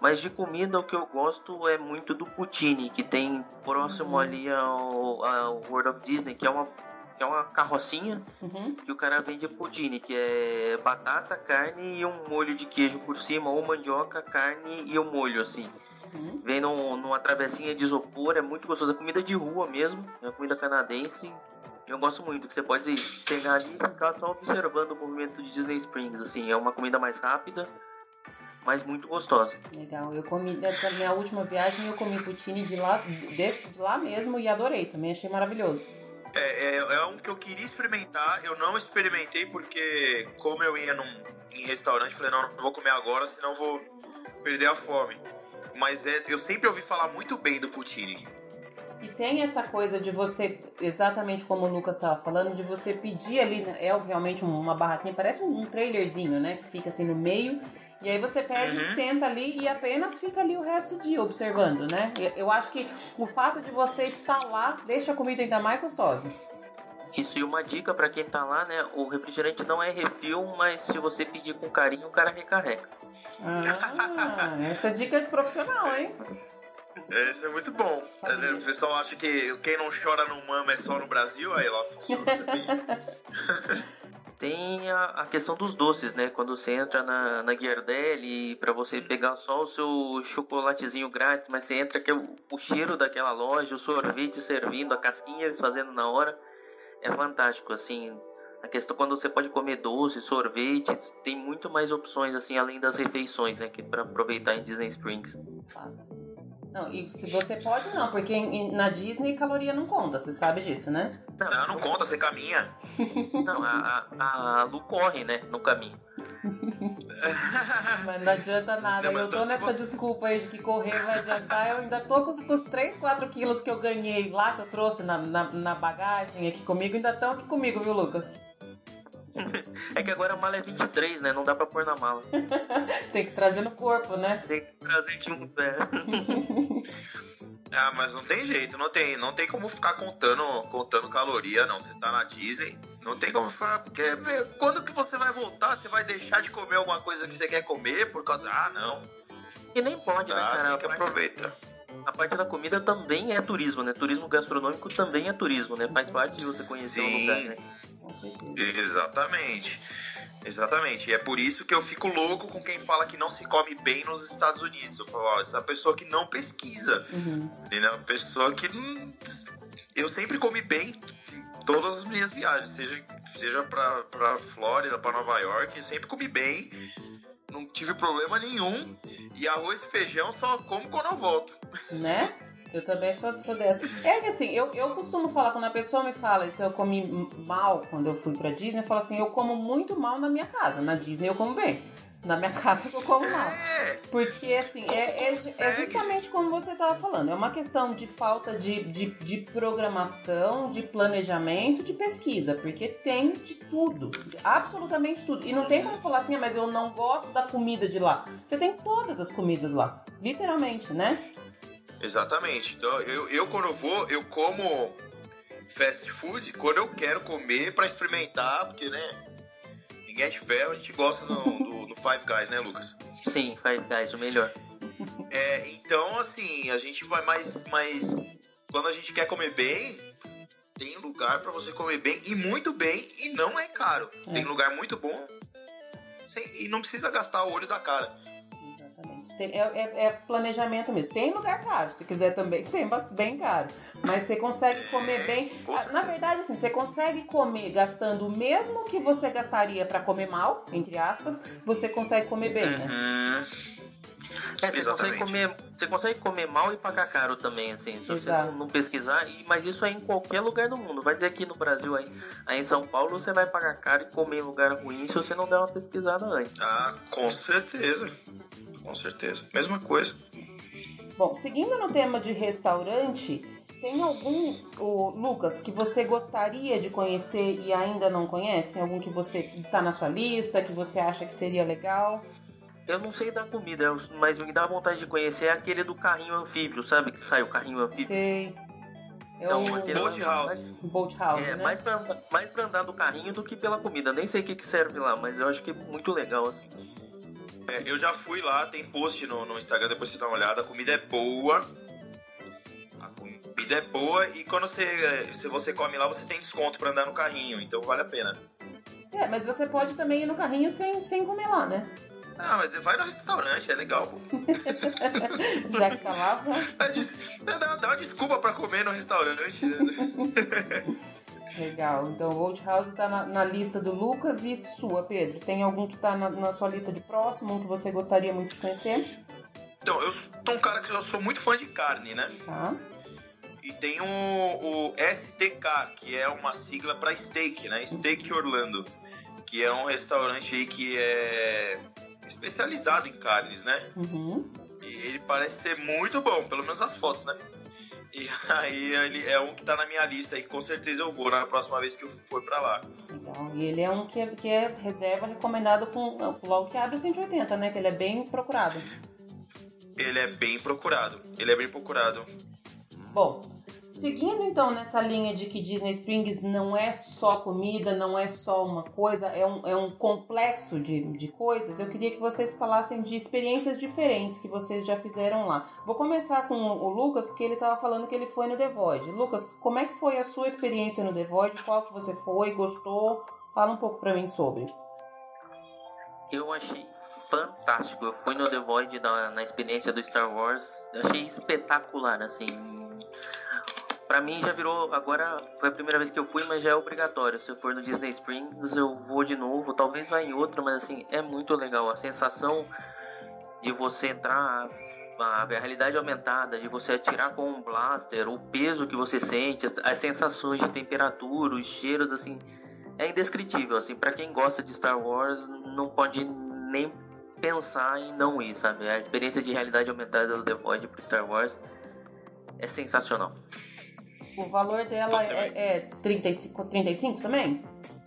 Mas de comida o que eu gosto é muito do poutine, que tem próximo uhum. ali ao, ao, World of Disney, que é uma, que é uma carrocinha uhum. que o cara vende poutine, que é batata, carne e um molho de queijo por cima, ou mandioca, carne e um molho assim. Uhum. Vem num, numa travessinha de isopor, é muito gostoso. É comida de rua mesmo, é comida canadense. Eu gosto muito, que você pode pegar ali e ficar só observando o movimento de Disney Springs, assim. É uma comida mais rápida, mas muito gostosa. Legal. Eu comi nessa minha última viagem, eu comi poutine de lá, desse de lá mesmo e adorei. Também achei maravilhoso. É, é, é, um que eu queria experimentar, eu não experimentei porque como eu ia num, em restaurante, falei, não, não vou comer agora, senão vou perder a fome. Mas é, eu sempre ouvi falar muito bem do poutine. E tem essa coisa de você, exatamente como o Lucas estava falando, de você pedir ali, né, é realmente uma barraquinha, parece um trailerzinho, né? Que fica assim no meio e aí você pede, uhum. senta ali e apenas fica ali o resto do dia observando, né? Eu acho que o fato de você estar lá deixa a comida ainda mais gostosa. Isso, e uma dica para quem tá lá, né? O refrigerante não é refil, mas se você pedir com carinho, o cara recarrega. Ah, essa dica é de profissional, hein? Esse é muito bom. O pessoal acha que quem não chora no mama é só no Brasil, aí lá funciona também. Tem a, a, questão dos doces, né? Quando você entra na, na Ghirardelli para você pegar só o seu chocolatezinho grátis, mas você entra que é o, o cheiro daquela loja, o sorvete servindo, a casquinha eles fazendo na hora, é fantástico, assim. A questão quando você pode comer doce, sorvete, tem muito mais opções assim além das refeições, né, que para aproveitar em Disney Springs. Não, e se você pode não, porque na Disney caloria não conta, você sabe disso, né? Não, não, não conta, você caminha. não, a, a, a Lu corre, né, no caminho. mas não adianta nada, não, eu tô nessa você... desculpa aí de que correr vai adiantar, eu ainda tô com os, os 3, 4 quilos que eu ganhei lá, que eu trouxe na, na, na bagagem aqui comigo, ainda estão aqui comigo, viu, Lucas? É que agora a mala é 23, né? Não dá pra pôr na mala. Tem que trazer no corpo, né? Tem que trazer junto, é. Ah, mas não tem jeito, não tem, não tem como ficar contando, contando caloria, não. Você tá na Disney, não tem como ficar, porque quando que você vai voltar, você vai deixar de comer alguma coisa que você quer comer por causa, ah, não. E nem pode, né, ah, cara? Tem que aproveitar. A parte da comida também é turismo, né? Turismo gastronômico também é turismo, né? Faz parte de você conhecer Sim. um lugar, né? Exatamente. Exatamente. E é por isso que eu fico louco com quem fala que não se come bem nos Estados Unidos. Eu falo, olha, essa pessoa que não pesquisa. Uhum. Entendeu? Uma pessoa que. Eu sempre comi bem em todas as minhas viagens, seja, seja pra, pra Flórida, pra Nova York, sempre comi bem. Não tive problema nenhum. E arroz e feijão só como quando eu volto. Né? Eu também sou, sou dessa. É que assim, eu, eu costumo falar, quando a pessoa me fala se eu comi mal quando eu fui pra Disney, eu falo assim, eu como muito mal na minha casa. Na Disney eu como bem. Na minha casa eu como mal. Porque, assim, é, é, é, justamente como você estava falando. É uma questão de falta de, de, de, programação, de planejamento, de pesquisa. Porque tem de tudo. Absolutamente tudo. E não tem como falar assim, ah, mas eu não gosto da comida de lá. Você tem todas as comidas lá. Literalmente, né? Exatamente. Então, eu, eu quando eu vou, eu como fast food quando eu quero comer para experimentar, porque, né? Ninguém é de ferro, a gente gosta no, do, do Five Guys, né, Lucas? Sim, Five Guys, o melhor. É, então, assim, a gente vai mais, mais. Quando a gente quer comer bem, tem lugar para você comer bem e muito bem e não é caro. É. Tem lugar muito bom sem, e não precisa gastar o olho da cara. Tem, é, é, é, planejamento mesmo. Tem lugar caro, se quiser também, tem bem caro. Mas você consegue comer bem. Ah, na verdade, assim, você consegue comer gastando o mesmo que você gastaria para comer mal, entre aspas, você consegue comer bem, né? Uhum. É, você consegue, comer, você consegue comer mal e pagar caro também, assim, se Exato. você não, não pesquisar. E, mas isso é em qualquer lugar do mundo. Vai dizer aqui no Brasil, aí, aí em São Paulo, você vai pagar caro e comer em lugar ruim se você não der uma pesquisada antes. Ah, com certeza. Com certeza. Mesma coisa. Bom, seguindo no tema de restaurante, tem algum, o Lucas, que você gostaria de conhecer e ainda não conhece? Tem algum que você está na sua lista, que você acha que seria legal? Eu não sei da comida, mas me dá vontade de conhecer é aquele do carrinho anfíbio, sabe? Que sai o carrinho anfíbio. Sei. É então, o Boat House. Boat House, é, né? mais, pra, mais pra andar do carrinho do que pela comida. Nem sei o que, que serve lá, mas eu acho que é muito legal, assim. É, eu já fui lá, tem post no, no Instagram, depois você dá uma olhada. A comida é boa. A comida é boa e quando você, se você come lá, você tem desconto para andar no carrinho, então vale a pena. É, mas você pode também ir no carrinho sem, sem comer lá, né? Ah, mas vai no restaurante, é legal, pô. Já que tá lá. Dá, dá uma desculpa pra comer no restaurante. Né? Legal. Então, o Old House tá na, na, lista do Lucas e sua, Pedro. Tem algum que tá na, na, sua lista de próximo, um que você gostaria muito de conhecer? Então, eu sou um cara que eu sou muito fã de carne, né? Tá. E tem o, o STK, que é uma sigla para steak, né? Steak Orlando. Que é um restaurante aí que é especializado em carnes, né? Uhum. E ele parece ser muito bom, pelo menos as fotos, né? E aí ele é um que tá na minha lista e com certeza eu vou na próxima vez que eu for para lá. Legal. E ele é um que é, que é reserva recomendado com logo que abre o 180, né? Que ele é bem procurado. Ele é bem procurado. Ele é bem procurado. Bom, Seguindo então nessa linha de que Disney Springs não é só comida, não é só uma coisa, é um, é um complexo de, de coisas, eu queria que vocês falassem de experiências diferentes que vocês já fizeram lá. Vou começar com o Lucas, porque ele estava falando que ele foi no The Void. Lucas, como é que foi a sua experiência no The Void? Qual que você foi? Gostou? Fala um pouco para mim sobre. Eu achei fantástico. Eu fui no The Void na, na experiência do Star Wars. Eu achei espetacular, assim Pra mim já virou. Agora foi a primeira vez que eu fui, mas já é obrigatório. Se eu for no Disney Springs, eu vou de novo. Talvez vá em outro, mas assim, é muito legal. A sensação de você entrar. A realidade aumentada, de você atirar com um blaster, o peso que você sente, as, as sensações de temperatura, os cheiros, assim, é indescritível. Assim, para quem gosta de Star Wars, não pode nem pensar em não ir, sabe? A experiência de realidade aumentada do The Void pro Star Wars é sensacional. O valor dela é, é 35, 35 também?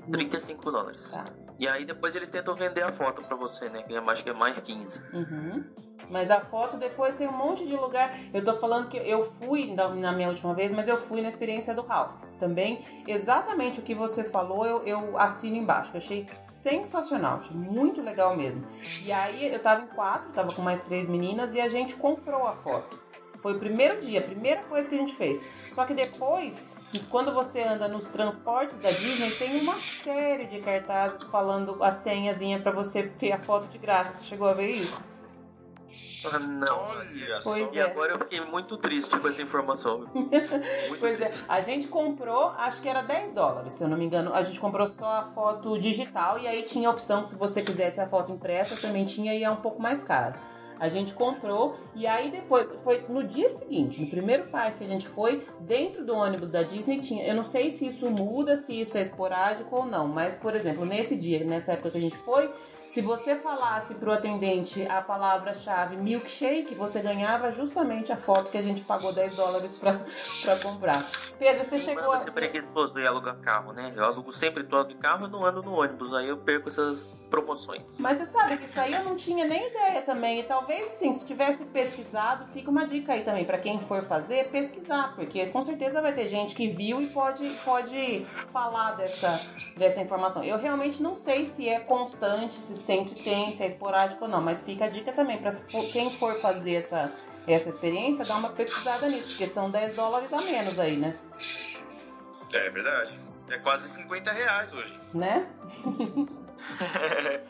35 dólares. Tá. E aí depois eles tentam vender a foto pra você, né? Que eu acho que é mais 15. Uhum. Mas a foto depois tem um monte de lugar. Eu tô falando que eu fui na, minha última vez, mas eu fui na experiência do Ralph também. Exatamente o que você falou, eu, eu assino embaixo. Eu achei sensacional, achei muito legal mesmo. E aí eu tava em quatro, tava com mais três meninas e a gente comprou a foto. Foi o primeiro dia, a primeira coisa que a gente fez. Só que depois, quando você anda nos transportes da Disney, tem uma série de cartazes falando a senhazinha para você ter a foto de graça. Você chegou a ver isso? Ah, não. Olha pois só. É. E agora eu fiquei muito triste com essa informação. pois triste. é. A gente comprou, acho que era 10 dólares, se eu não me engano. A gente comprou só a foto digital e aí tinha a opção que se você quisesse a foto impressa, também tinha e é um pouco mais caro. A gente comprou e aí depois, foi no dia seguinte, no primeiro parque que a gente foi, dentro do ônibus da Disney tinha. Eu não sei se isso muda, se isso é esporádico ou não, mas por exemplo, nesse dia, nessa época que a gente foi, se você falasse para o atendente a palavra-chave milkshake, você ganhava justamente a foto que a gente pagou 10 dólares para comprar. Pedro, você chegou a. Eu preguiçoso e alugar carro, né? Eu alugo sempre todo carro e não ando no ônibus, aí eu perco essas promoções. Mas você sabe que isso aí eu não tinha nem ideia também. E talvez sim, se tivesse pesquisado, fica uma dica aí também para quem for fazer, pesquisar, porque com certeza vai ter gente que viu e pode, pode falar dessa, dessa informação. Eu realmente não sei se é constante, se sempre tem, se é esporádico ou não, mas fica a dica também para quem for fazer essa, essa experiência, dar uma pesquisada nisso, porque são 10 dólares a menos aí, né? É verdade. É quase 50 reais hoje. Né?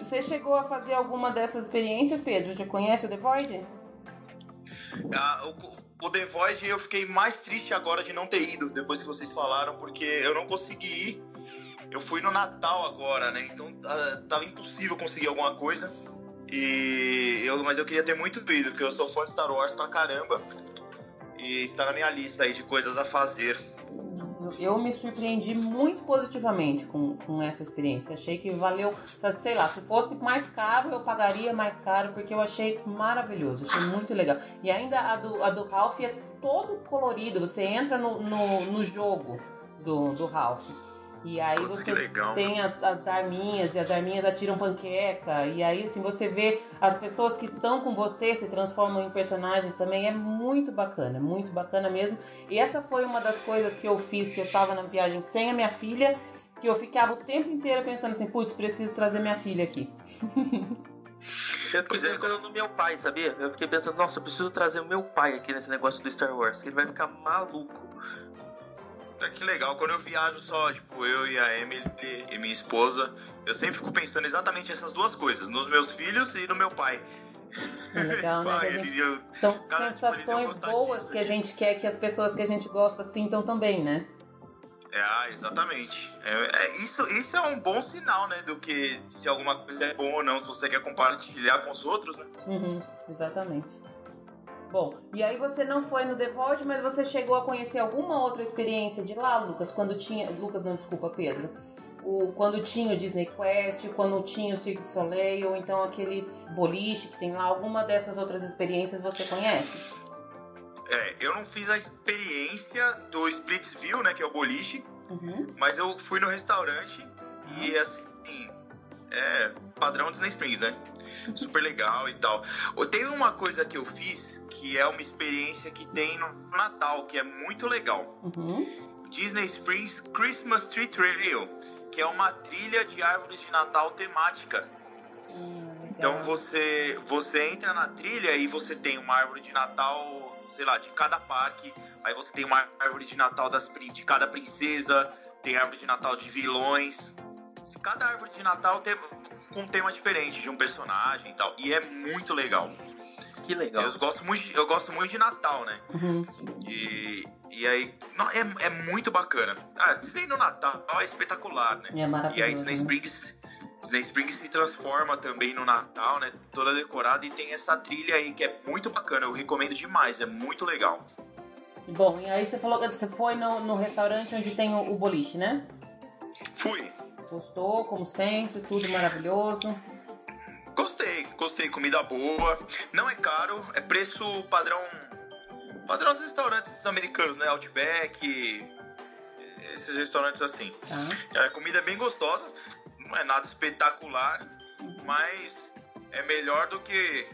Você chegou a fazer alguma dessas experiências, Pedro? Já conhece o The Void? Ah, o, o The Void eu fiquei mais triste agora de não ter ido, depois que vocês falaram, porque eu não consegui ir eu fui no Natal agora, né? Então uh, tava impossível conseguir alguma coisa. E eu, mas eu queria ter muito ido, porque eu sou fã de Star Wars pra caramba. E está na minha lista aí de coisas a fazer. Eu me surpreendi muito positivamente com, com essa experiência. Achei que valeu, sei lá, se fosse mais caro, eu pagaria mais caro, porque eu achei maravilhoso, achei muito legal. E ainda a do, a do Ralph é todo colorido, você entra no, no, no jogo do, do Ralph. E aí Putz, você legal, tem as, as, arminhas, e as arminhas atiram panqueca. E aí, assim, você vê as pessoas que estão com você se transformam em personagens também. É muito bacana, muito bacana mesmo. E essa foi uma das coisas que eu fiz, que eu tava na viagem sem a minha filha, que eu ficava o tempo inteiro pensando assim, putz, preciso trazer minha filha aqui. Eu fiquei é, pensando no meu pai, sabia? Eu fiquei pensando, nossa, eu preciso trazer o meu pai aqui nesse negócio do Star Wars. Ele vai ficar maluco. É que legal, quando eu viajo só, tipo, eu e a Emily e minha esposa, eu sempre fico pensando exatamente essas duas coisas, nos meus filhos e no meu pai. Legal, né? Eu... São Cara, sensações boas que a gente quer que as pessoas que a gente gosta sintam também, né? É, ah, exatamente. É, é, isso, isso é um bom sinal, né? Do que se alguma coisa é bom ou não, se você quer compartilhar com os outros, né? Uhum, exatamente. Bom, e aí você não foi no The Void, mas você chegou a conhecer alguma outra experiência de lá, Lucas, quando tinha. Lucas, não, desculpa, Pedro. O, quando tinha o Disney Quest, quando tinha o Cirque du Soleil, ou então aqueles boliche que tem lá, alguma dessas outras experiências você conhece? É, eu não fiz a experiência do Splitsville, né, que é o boliche, uhum. mas eu fui no restaurante e assim, é padrão Disney Springs, né? super legal e tal. Tem uma coisa que eu fiz que é uma experiência que tem no Natal, que é muito legal. Uhum. Disney Springs Christmas Tree Trail, que é uma trilha de árvores de Natal temática. Hum, então você você entra na trilha e você tem uma árvore de Natal, sei lá, de cada parque. Aí você tem uma árvore de Natal das, de cada princesa, tem árvore de Natal de vilões. Cada árvore de Natal tem, com um tema diferente de um personagem e tal. E é muito legal. Que legal. Eu gosto muito, eu gosto muito de Natal, né? Uhum. E, e aí, não, é, é muito bacana. Ah, Disney no Natal é espetacular, né? É maravilhoso. E aí Disney Springs, Disney Springs se transforma também no Natal, né? Toda decorada e tem essa trilha aí que é muito bacana. Eu recomendo demais, é muito legal. Bom, e aí você falou que você foi no, no restaurante onde tem o, o boliche, né? Fui. Gostou, como sempre, tudo maravilhoso. Gostei, gostei, comida boa. Não é caro, é preço padrão. Padrão dos restaurantes americanos, né? Outback, esses restaurantes assim. Tá. A comida é bem gostosa, não é nada espetacular, mas é melhor do que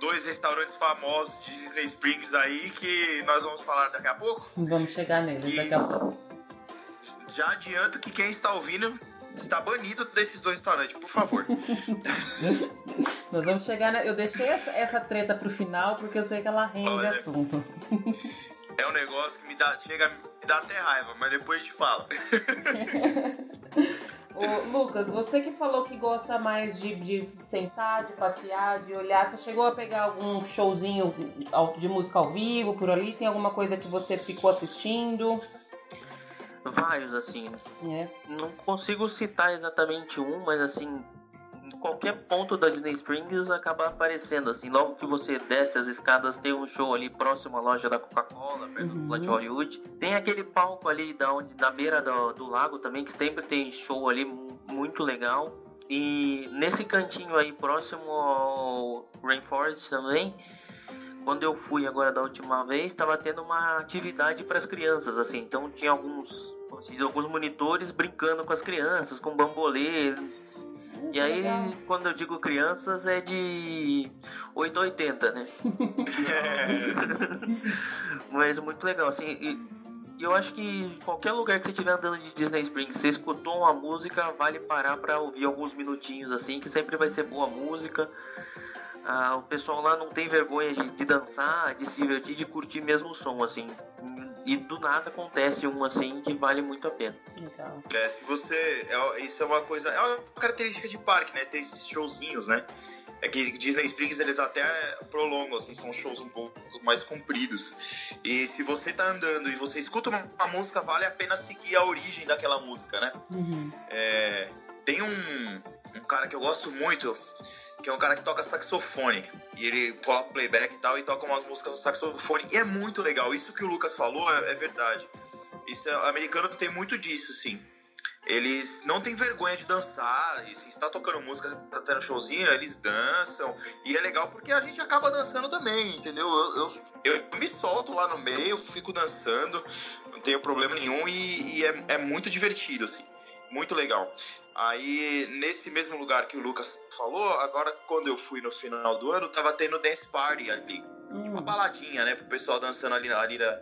dois restaurantes famosos de Disney Springs aí que nós vamos falar daqui a pouco. Vamos chegar neles daqui a pouco. Já adianto que quem está ouvindo está banido desses dois restaurantes, por favor. Nós vamos chegar. Na... Eu deixei essa, essa treta pro final porque eu sei que ela rende Olha, assunto. É um negócio que me dá, chega, me dá até raiva, mas depois a gente fala. Ô, Lucas, você que falou que gosta mais de, de sentar, de passear, de olhar, você chegou a pegar algum showzinho de música ao vivo por ali? Tem alguma coisa que você ficou assistindo? Vários, assim. É. Não consigo citar exatamente um, mas assim, em qualquer ponto da Disney Springs acaba aparecendo, assim. Logo que você desce as escadas, tem um show ali próximo à loja da Coca-Cola, perto uhum. do Planet Hollywood. Tem aquele palco ali da, onde, da beira do, do lago também, que sempre tem show ali muito legal. E nesse cantinho aí, próximo ao Rainforest também, quando eu fui agora da última vez, estava tendo uma atividade para as crianças, assim. Então tinha alguns, alguns monitores brincando com as crianças, com bambolê. e aí, legal. quando eu digo crianças, é de 8 a 80, né? Mas muito legal, assim. E, eu acho que qualquer lugar que você estiver andando de Disney Springs, você escutou uma música, vale parar para ouvir alguns minutinhos, assim, que sempre vai ser boa música. Ah, o pessoal lá não tem vergonha de, de, dançar, de se divertir, de curtir mesmo o som, assim. E do nada acontece um assim que vale muito a pena. Então. É, se você. É, isso é uma coisa. É uma característica de parque, né? Ter esses showzinhos, né? É que Disney Springs eles até prolongam, assim, são shows um pouco mais compridos. E se você tá andando e você escuta uma, uma música, vale a pena seguir a origem daquela música, né? Uhum. É, Tem um, um cara que eu gosto muito, que é um cara que toca saxofone. E ele coloca playback e tal, e toca umas músicas no saxofone. E é muito legal. Isso que o Lucas falou é, é verdade. Isso é, americano tem muito disso, assim. Eles não têm vergonha de dançar, e se está tocando música, tá tendo showzinho, eles dançam. E é legal porque a gente acaba dançando também, entendeu? Eu, eu, eu me solto lá no meio, fico dançando, não tenho problema nenhum e, e é, é muito divertido, assim. Muito legal. Aí, nesse mesmo lugar que o Lucas falou, agora quando eu fui no final do ano, tava tendo dance party ali. Hum. Uma baladinha, né? Pro pessoal dançando ali, ali na...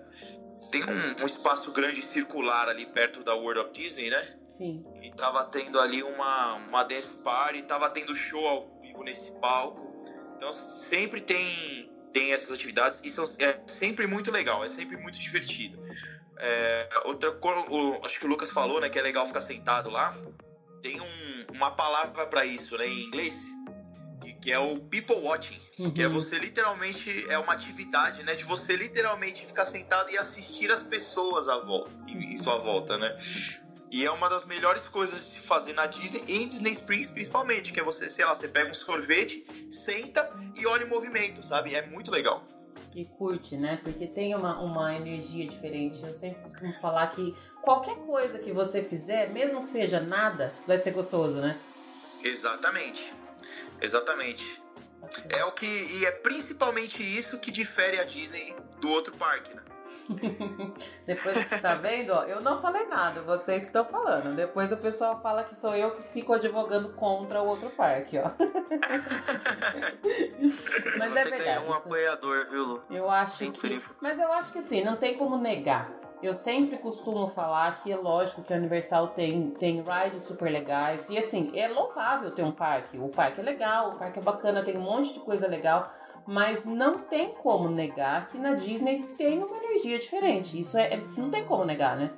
Tem um, um, espaço grande circular ali perto da World of Disney, né? Sim. E tava tendo ali uma, uma dance party, tava tendo show ao vivo nesse palco. Então sempre tem, tem essas atividades e são, é sempre muito legal, é sempre muito divertido. É, outra acho que o Lucas falou, né, que é legal ficar sentado lá. Tem um, uma palavra para isso, né, em inglês, que, que é o people watching, uhum. que é uhum. você literalmente é uma atividade, né, de você literalmente ficar sentado e assistir as pessoas à volta, em, em sua volta, né? E é uma das melhores coisas de se fazer na Disney, em Disney Springs principalmente, que é você, sei lá, você pega um sorvete, senta e olha o movimento, sabe? É muito legal e curte, né? Porque tem uma, uma energia diferente. Eu sempre costumo falar que qualquer coisa que você fizer, mesmo que seja nada, vai ser gostoso, né? Exatamente. Exatamente. É o que. E é principalmente isso que difere a Disney do outro parque, né? Depois, tá vendo? Ó, eu não falei nada, vocês que estão falando. Depois o pessoal fala que sou eu que fico advogando contra o outro parque, ó. Mas é Você é verdade. um apoiador, viu, Lu? Eu acho que. Mas eu acho que sim, não tem como negar. Eu sempre costumo falar que é lógico que a Universal tem, tem rides super legais. E assim, é louvável ter um parque. O parque é legal, o parque é bacana, tem um monte de coisa legal mas não tem como negar que na Disney tem uma energia diferente. Isso é, é não tem como negar, né?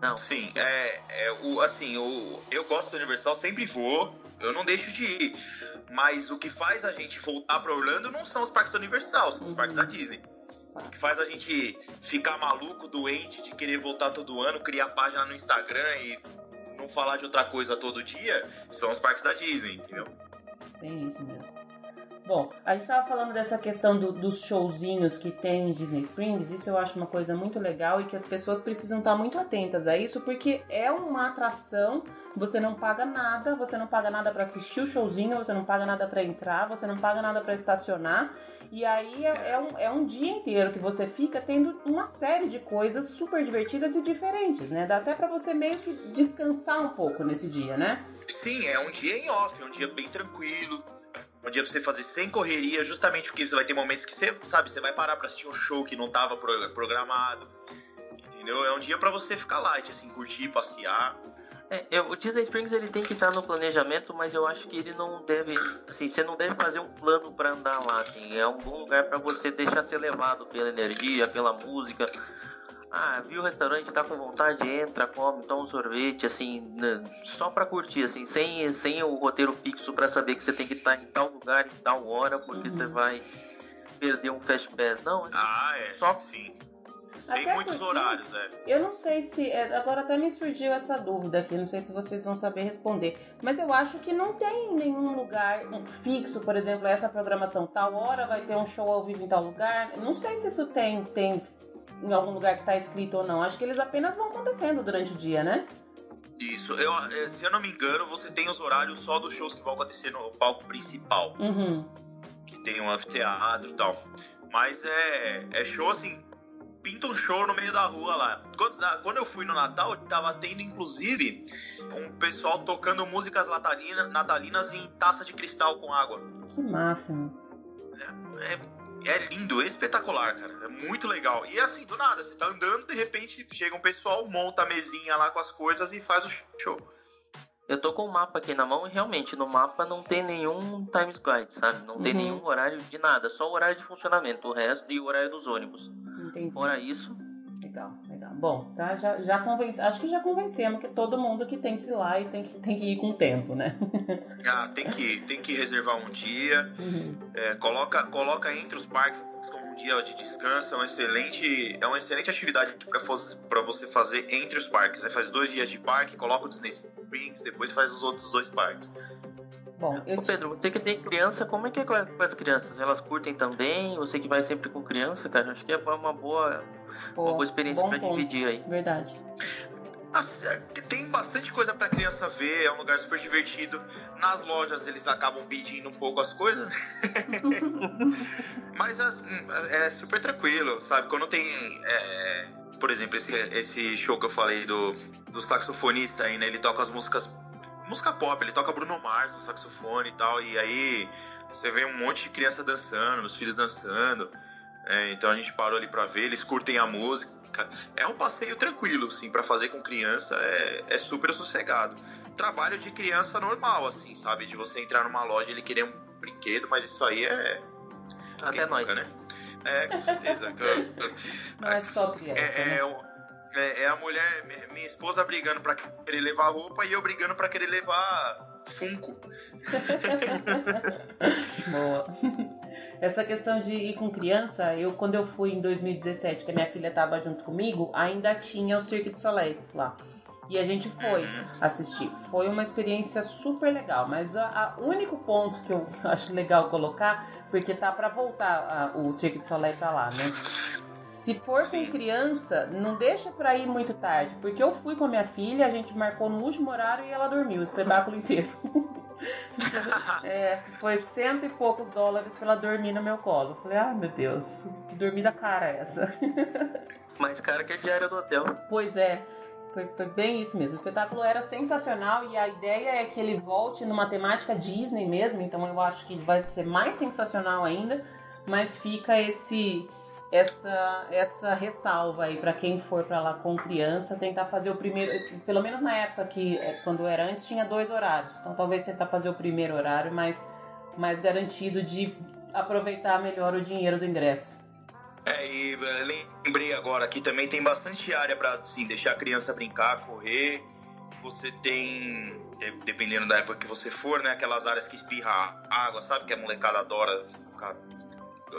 Não. Sim, é, é o assim, o, eu gosto do Universal, sempre vou, eu não deixo de ir. Mas o que faz a gente voltar para Orlando não são os parques da Universal, são os uhum. parques da Disney. O que faz a gente ficar maluco, doente, de querer voltar todo ano, criar página no Instagram e não falar de outra coisa todo dia, são os parques da Disney, entendeu? Tem isso mesmo. Bom, a gente estava falando dessa questão do, dos showzinhos que tem em Disney Springs. Isso eu acho uma coisa muito legal e que as pessoas precisam estar muito atentas a isso, porque é uma atração. Você não paga nada, você não paga nada para assistir o showzinho, você não paga nada para entrar, você não paga nada para estacionar. E aí é, é, um, é um dia inteiro que você fica tendo uma série de coisas super divertidas e diferentes, né? Dá até para você meio que descansar um pouco nesse dia, né? Sim, é um dia em off, é um dia bem tranquilo um dia pra você fazer sem correria, justamente porque você vai ter momentos que você, sabe, você vai parar pra assistir um show que não tava programado. Entendeu? É um dia para você ficar light, assim, curtir, passear. É, o Disney Springs ele tem que estar no planejamento, mas eu acho que ele não deve, assim, você não deve fazer um plano para andar lá, assim, é um bom lugar para você deixar ser levado pela energia, pela música, ah, viu o restaurante, tá com vontade, entra, come, toma um sorvete, assim, né, só pra curtir, assim, sem, sem o roteiro fixo para saber que você tem que estar tá em tal lugar, em tal hora, porque uhum. você vai perder um fast pass. Não, assim, ah, é, só... sim. Sem até muitos horários, é. Eu não sei se. É, agora até me surgiu essa dúvida aqui, não sei se vocês vão saber responder. Mas eu acho que não tem nenhum lugar fixo, por exemplo, essa programação. Tal hora vai ter um show ao vivo em tal lugar. Não sei se isso tem, tem em algum lugar que tá escrito ou não. Acho que eles apenas vão acontecendo durante o dia, né? Isso, eu, eh, se eu não me engano, você tem os horários só dos shows que vão acontecer no palco principal. Uhum. Que tem um anfiteatro e tal. Mas é, é show assim, pinta um show no meio da rua lá. Quando, quando eu fui no Natal, tava tendo inclusive um pessoal tocando músicas natalinas em taça de cristal com água. Que máximo. É, é é lindo, é espetacular, cara. É muito legal. E assim, do nada, você tá andando, de repente chega um pessoal, monta a mesinha lá com as coisas e faz o show. Eu tô com o mapa aqui na mão e realmente no mapa não tem nenhum Times Guide, sabe? Não uhum. tem nenhum horário de nada, só o horário de funcionamento, o resto e o horário dos ônibus. Entendi. Fora isso. Bom, tá, já, já convenci, acho que já convencemos que todo mundo que tem que ir lá e tem que, tem que ir com tempo, né? ah, tem que, tem que reservar um dia, uhum. é, coloca, coloca entre os parques como um dia de descanso, é, um excelente, é uma excelente atividade para você fazer entre os parques. Né? Faz dois dias de parque, coloca o Disney Springs, depois faz os outros dois parques. Bom, eu... Ô Pedro, você que tem criança, como é que é com as crianças? Elas curtem também? Você que vai sempre com criança, cara? Acho que é uma boa, Pô, uma boa experiência para dividir aí. Verdade. Tem bastante coisa para criança ver, é um lugar super divertido. Nas lojas eles acabam pedindo um pouco as coisas, mas é super tranquilo, sabe? Quando tem, é, por exemplo, esse, esse show que eu falei do, do saxofonista aí, né? Ele toca as músicas música pop, ele toca Bruno Mars no saxofone e tal, e aí você vê um monte de criança dançando, os filhos dançando. É, então a gente parou ali para ver, eles curtem a música. É um passeio tranquilo, assim, para fazer com criança, é, é, super sossegado. Trabalho de criança normal, assim, sabe? De você entrar numa loja e ele querer um brinquedo, mas isso aí é. Até nós. né? É, com certeza. Não é só criança. É, né? É, é, a mulher, minha esposa brigando pra querer levar roupa e eu brigando pra querer levar Funko. Boa. Essa questão de ir com criança, eu quando eu fui em 2017, que a minha filha tava junto comigo, ainda tinha o Cirque du Soleil lá. E a gente foi uhum. assistir. Foi uma experiência super legal, mas o único ponto que eu acho legal colocar, porque tá para voltar a, o Cirque du Soleil pra lá, né? Se for Sim. com criança, não deixa pra ir muito tarde. Porque eu fui com a minha filha, a gente marcou no último horário e ela dormiu o espetáculo inteiro. é, foi cento e poucos dólares pra ela dormir no meu colo. Eu falei, ah, meu Deus, que dormida cara é essa? Mais cara que a diária do hotel. Pois é. Foi, foi, bem isso mesmo. O espetáculo era sensacional e a ideia é que ele volte numa temática Disney mesmo, então eu acho que vai ser mais sensacional ainda. Mas fica esse essa essa ressalva aí para quem for para lá com criança tentar fazer o primeiro pelo menos na época que é, quando era antes tinha dois horários. Então talvez tentar fazer o primeiro horário mais mais garantido de aproveitar melhor o dinheiro do ingresso. É e eh, lembrei agora que também tem bastante área para assim deixar a criança brincar correr. Você tem dependendo da época que você for né aquelas áreas que espirra água sabe que a molecada adora ficar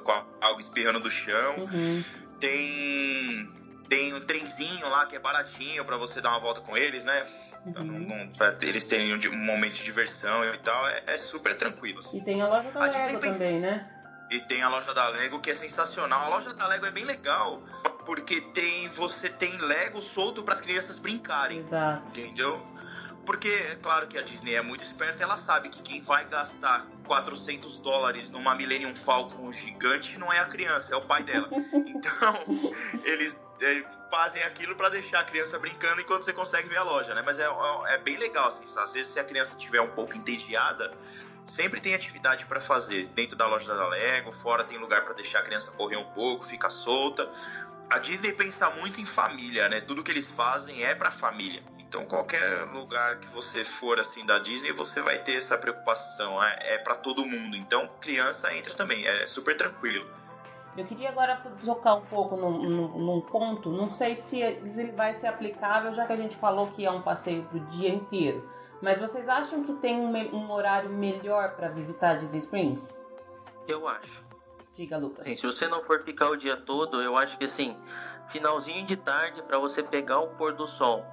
com algo espirrando do chão. Uhum. Tem tem um trenzinho lá que é baratinho para você dar uma volta com eles, né? Uhum. Pra eles terem um, momento de diversão e tal, é, é super tranquilo. Assim. E tem a loja da a Lego também, né? E tem a loja da Lego que é sensacional. A loja da Lego é bem legal porque tem você tem Lego solto para as crianças brincarem. Exato. Entendeu? Porque é claro que a Disney é muito esperta, ela sabe que quem vai gastar 400 dólares numa Millennium Falcon gigante não é a criança, é o pai dela. Então, eles é, fazem aquilo para deixar a criança brincando enquanto você consegue ver a loja, né? Mas é, é, é bem legal, assim, às vezes se a criança estiver um pouco entediada, sempre tem atividade para fazer. Dentro da loja da Lego, fora tem lugar para deixar a criança correr um pouco, ficar solta. A Disney pensa muito em família, né? Tudo que eles fazem é para família. Então, qualquer lugar que você for assim da Disney, você vai ter essa preocupação. É, é para todo mundo. Então, criança entra também, é super tranquilo. Eu queria agora tocar um pouco num, num, num, ponto. Não sei se ele vai ser aplicável, já que a gente falou que é um passeio pro dia inteiro. Mas vocês acham que tem um, um horário melhor para visitar Disney Springs? Eu acho. Diga, Lucas. Sim, se você não for ficar o dia todo, eu acho que assim, finalzinho de tarde para você pegar o pôr do sol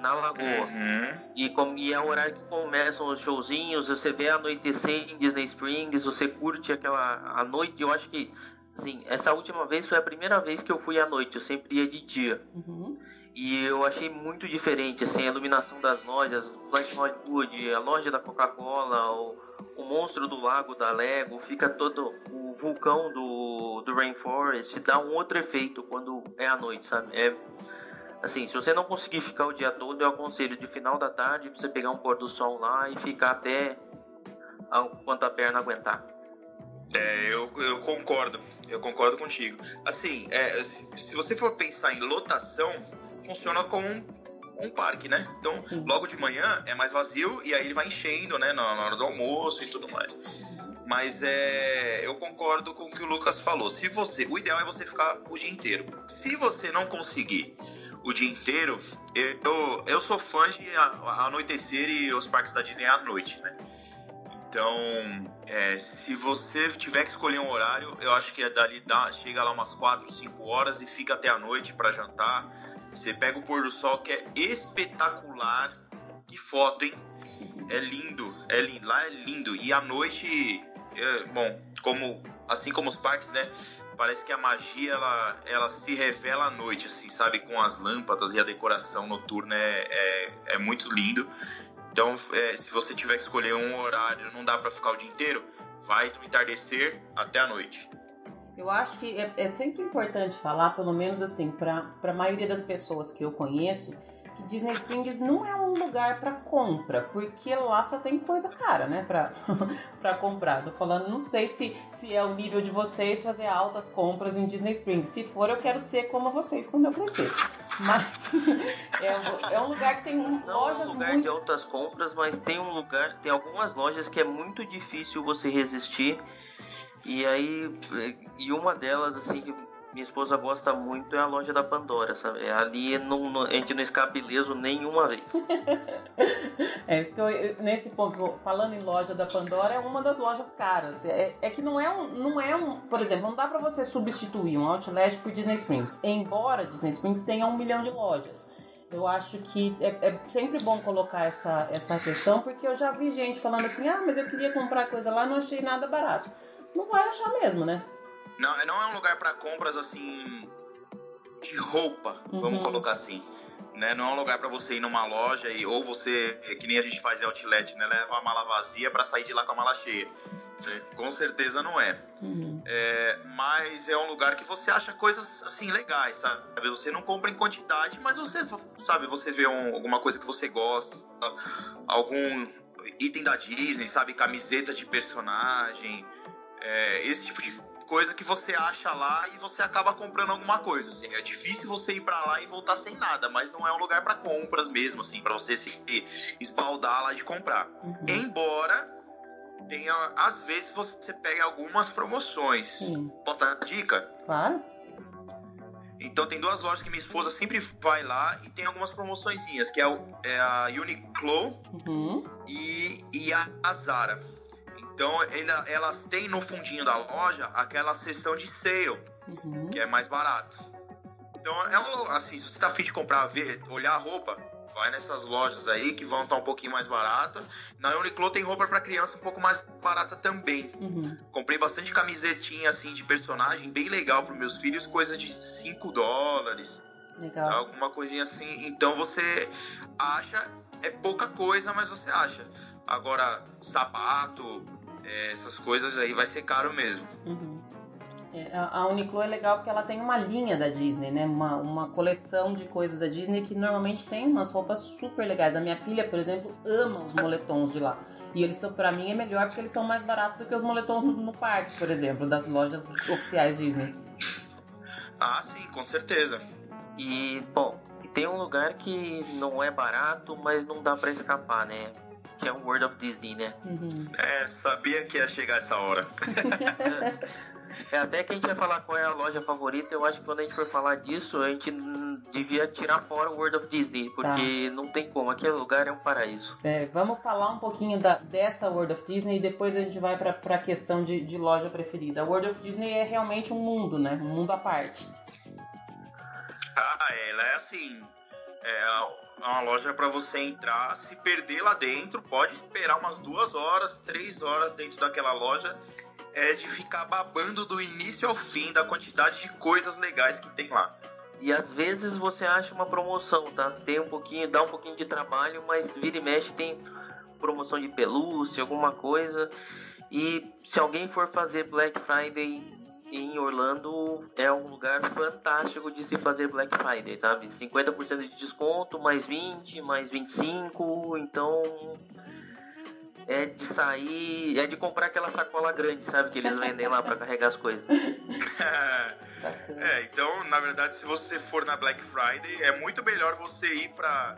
na lagoa. Uhum. E, com, e é o horário que começam os showzinhos, você vê anoitecer em Disney Springs, você curte aquela a noite. Eu acho que, assim, essa última vez foi a primeira vez que eu fui à noite, eu sempre ia de dia. Uhum. E eu achei muito diferente, assim, a iluminação das lojas, Black Hollywood, a loja da Coca-Cola, o, o monstro do lago da Lego, fica todo o vulcão do, do Rainforest, dá um outro efeito quando é à noite, sabe? É Assim, se você não conseguir ficar o dia todo, eu aconselho de final da tarde você pegar um pôr do sol lá e ficar até quanto a perna aguentar. É, eu, eu concordo, eu concordo contigo. Assim, é, se, se, você for pensar em lotação, funciona como um, um parque, né? Então, logo de manhã é mais vazio e aí ele vai enchendo, né, na, na hora do almoço e tudo mais. Mas é, eu concordo com o que o Lucas falou. Se você, o ideal é você ficar o dia inteiro. Se você não conseguir o dia inteiro, eu, eu sou fã de anoitecer e os parques da Disney à noite, né? Então, é, se você tiver que escolher um horário, eu acho que é dali dá, chega lá umas 4, 5 horas e fica até a noite para jantar. Você pega o pôr do sol que é espetacular. Que foto, hein? É lindo, é lindo, lá é lindo. E à noite, é, bom, como assim como os parques, né? Parece que a magia ela, ela se revela à noite, assim, sabe? Com as lâmpadas e a decoração noturna é, é, é muito lindo. Então, é, se você tiver que escolher um horário, não dá para ficar o dia inteiro, vai do entardecer até a noite. Eu acho que é, é sempre importante falar, pelo menos assim, para a maioria das pessoas que eu conheço, Disney Springs não é um lugar para compra, porque lá só tem coisa cara, né, para para comprar. Tô falando, não sei se se é o nível de vocês fazer altas compras em Disney Springs. Se for, eu quero ser como vocês quando eu crescer. Mas é, é, um lugar que tem não lojas é um lugar muito... de altas compras, mas tem um lugar, tem algumas lojas que é muito difícil você resistir. E aí, e uma delas assim que minha esposa gosta muito é a loja da Pandora, sabe? É ali não, não, a gente não escapa ileso nenhuma vez. é isso que eu, nesse ponto, falando em loja da Pandora, é uma das lojas caras. É, é que não é um, não é um, por exemplo, não dá para você substituir um outlet por Disney Springs. Embora Disney Springs tenha um milhão de lojas. Eu acho que é, é, sempre bom colocar essa, essa questão, porque eu já vi gente falando assim: ah, mas eu queria comprar coisa lá, não achei nada barato. Não vai achar mesmo, né? Não, não é um lugar para compras assim de roupa, uhum. vamos colocar assim. Né? Não é um lugar para você ir numa loja e ou você, que nem a gente faz em outlet, né? leva a mala vazia para sair de lá com a mala cheia. Né? Com certeza não é. Uhum. é. Mas é um lugar que você acha coisas assim legais, sabe? Você não compra em quantidade, mas você sabe, você vê um, alguma coisa que você gosta, algum item da Disney, sabe? Camiseta de personagem, é, esse tipo de coisa que você acha lá e você acaba comprando alguma coisa, assim. É difícil você ir para lá e voltar sem nada, mas não é um lugar para compras mesmo, assim, para você se espaldar lá de comprar. Uhum. Embora tenha, às vezes você pega algumas promoções. Sim. Posso dar dica? Claro. Então tem duas lojas que minha esposa sempre vai lá e tem algumas promoçõezinhas, que é, o, é a Uniqlo uhum. e, e a Zara. Então elas têm no fundinho da loja aquela seção de sale, uhum. que é mais barato. Então é um, assim, se você tá afim de comprar, ver, olhar a roupa, vai nessas lojas aí que vão estar tá um pouquinho mais barata. Na Uniqlo tem roupa para criança um pouco mais barata também. Uhum. Comprei bastante camisetinha assim de personagem, bem legal para meus filhos, coisa de 5 dólares. Legal. Alguma coisinha assim. Então você acha, é pouca coisa, mas você acha. Agora, sapato, é, essas coisas aí vai ser caro mesmo. Uhum. É, a Uniqlo é legal porque ela tem uma linha da Disney, né? Uma, uma coleção de coisas da Disney que normalmente tem umas roupas super legais. A minha filha, por exemplo, ama os moletons de lá. E eles são, pra mim, é melhor porque eles são mais baratos do que os moletons no, no parque, por exemplo, das lojas oficiais Disney. Ah, sim, com certeza. E, bom, tem um lugar que não é barato, mas não dá para escapar, né? Que é o World of Disney, né? Uhum. É, sabia que ia chegar essa hora. é, até que a gente vai falar qual é a loja favorita, eu acho que quando a gente for falar disso, a gente devia tirar fora o World of Disney, porque tá. não tem como, aquele lugar é um paraíso. É, vamos falar um pouquinho da, dessa World of Disney e depois a gente vai para a questão de, de loja preferida. A World of Disney é realmente um mundo, né? Um mundo à parte. Ah, ela é assim. É, é uma loja para você entrar, se perder lá dentro, pode esperar umas duas horas, três horas dentro daquela loja, é de ficar babando do início ao fim da quantidade de coisas legais que tem lá. E às vezes você acha uma promoção, tá? Tem um pouquinho, dá um pouquinho de trabalho, mas vira e mexe tem promoção de pelúcia, alguma coisa. E se alguém for fazer Black Friday em Orlando é um lugar fantástico de se fazer Black Friday, sabe? 50% de desconto, mais 20, mais 25, então é de sair, é de comprar aquela sacola grande, sabe? Que eles vendem lá para carregar as coisas. é, então, na verdade, se você for na Black Friday, é muito melhor você ir para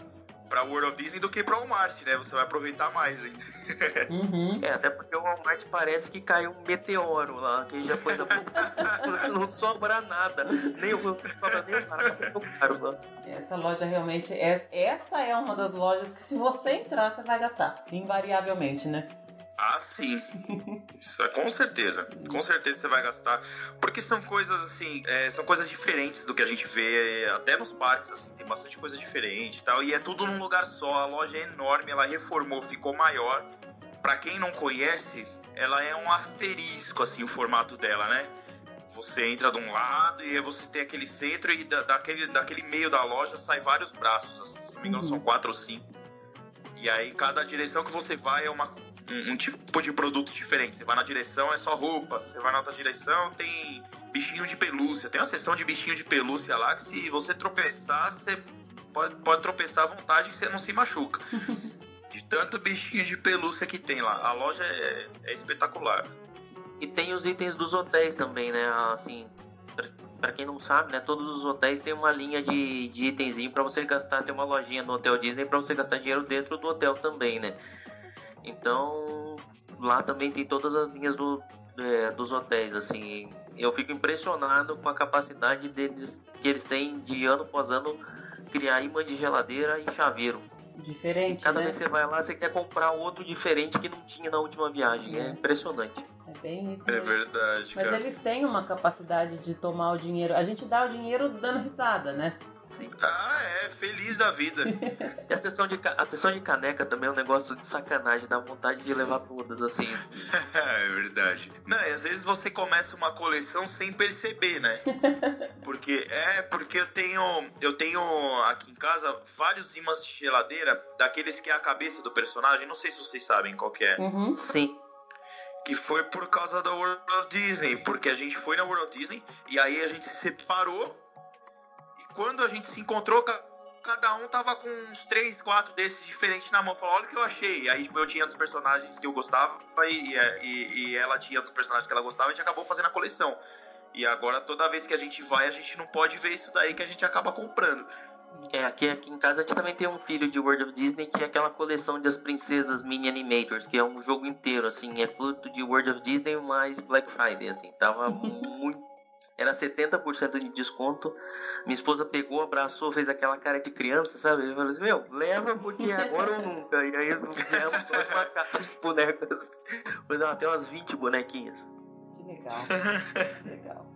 pra World of Disney do que pra Walmart, né? Você vai aproveitar mais ainda. Uhum. É, até porque o Walmart parece que caiu um meteoro lá, que já foi da... não sobra nada. Nem o sobra nem nada. Essa loja realmente, é, essa é uma das lojas que se você entrar, você vai gastar. Invariavelmente, né? Ah, sim. Isso é com certeza. Com certeza você vai gastar. Porque são coisas assim, é, são coisas diferentes do que a gente vê. Até nos parques, assim, tem bastante coisa diferente e tal. E é tudo num lugar só. A loja é enorme, ela reformou, ficou maior. Para quem não conhece, ela é um asterisco, assim, o formato dela, né? Você entra de um lado e aí você tem aquele centro e da, daquele, daquele meio da loja sai vários braços, assim, se não me engano, são uhum. quatro ou cinco. E aí cada direção que você vai é uma um, um, tipo de produto diferente. Você vai na direção, é só roupa. Você vai na outra direção, tem bichinho de pelúcia. Tem uma seção de bichinho de pelúcia lá que se você tropeçar, você pode, pode tropeçar à vontade e você não se machuca. de tanto bichinho de pelúcia que tem lá. A loja é, é espetacular. E tem os itens dos hotéis também, né? Assim, para quem não sabe, né, todos os hotéis têm uma linha de, de itemzinho para você gastar, tem uma lojinha no Hotel Disney para você gastar dinheiro dentro do hotel também, né? Então lá também tem todas as linhas do, é, dos hotéis, assim. Eu fico impressionado com a capacidade deles que eles têm de ano após ano criar imã de geladeira e chaveiro. Diferente. Cada né? vez que você vai lá, você quer comprar outro diferente que não tinha na última viagem. É, é impressionante. É bem isso. É mesmo. É verdade. Mas cara. eles têm uma capacidade de tomar o dinheiro. A gente dá o dinheiro dando risada, né? Sim. Ah, é, feliz da vida. e a sessão, de, a sessão de caneca também é um negócio de sacanagem, dá vontade de levar todas, assim. é verdade. Não, e às vezes você começa uma coleção sem perceber, né? Porque é, porque eu tenho. Eu tenho aqui em casa vários imãs de geladeira, daqueles que é a cabeça do personagem. Não sei se vocês sabem qual que é. Uhum. Sim que foi por causa da World of Disney, porque a gente foi na World of Disney e aí a gente se separou quando a gente se encontrou, cada um tava com uns três, quatro desses diferentes na mão. Falou, olha o que eu achei. Aí tipo, eu tinha dos personagens que eu gostava e, e, e ela tinha dos personagens que ela gostava e a gente acabou fazendo a coleção. E agora toda vez que a gente vai, a gente não pode ver isso daí que a gente acaba comprando. É, aqui, aqui em casa a gente também tem um filho de World of Disney que é aquela coleção das princesas mini animators, que é um jogo inteiro, assim, é fruto de World of Disney mais Black Friday, assim, tava muito era 70% de desconto. Minha esposa pegou, abraçou, fez aquela cara de criança, sabe? Eu falei assim, meu, leva porque é agora ou nunca. E aí leva uma caixa de bonecas. Foi até umas 20 bonequinhas. Que legal. legal.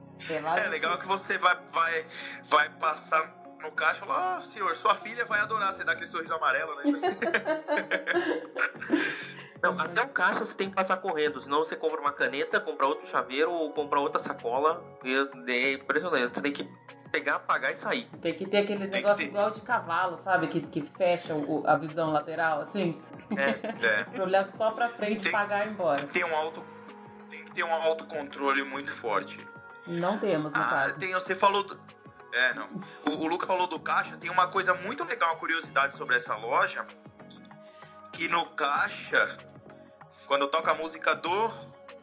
É legal que você vai, vai, vai passar no caixa e falar, ah, oh, senhor, sua filha vai adorar você dar aquele sorriso amarelo, né? Não, até o caixa você tem que passar correndo, senão você compra uma caneta, compra outro chaveiro ou compra outra sacola. É impressionante. Você tem que pegar, pagar e sair. Tem que ter aquele negócio igual de cavalo, sabe? Que, que fecha o, a visão lateral, assim. É, é. pra olhar só pra frente, tem, pagar e ir embora. Tem, um auto, tem que ter um autocontrole muito forte. Não temos, no ah, caso. Tem, você falou do, é, não. O, o Luca falou do caixa, tem uma coisa muito legal, uma curiosidade sobre essa loja, que no caixa quando toca a música do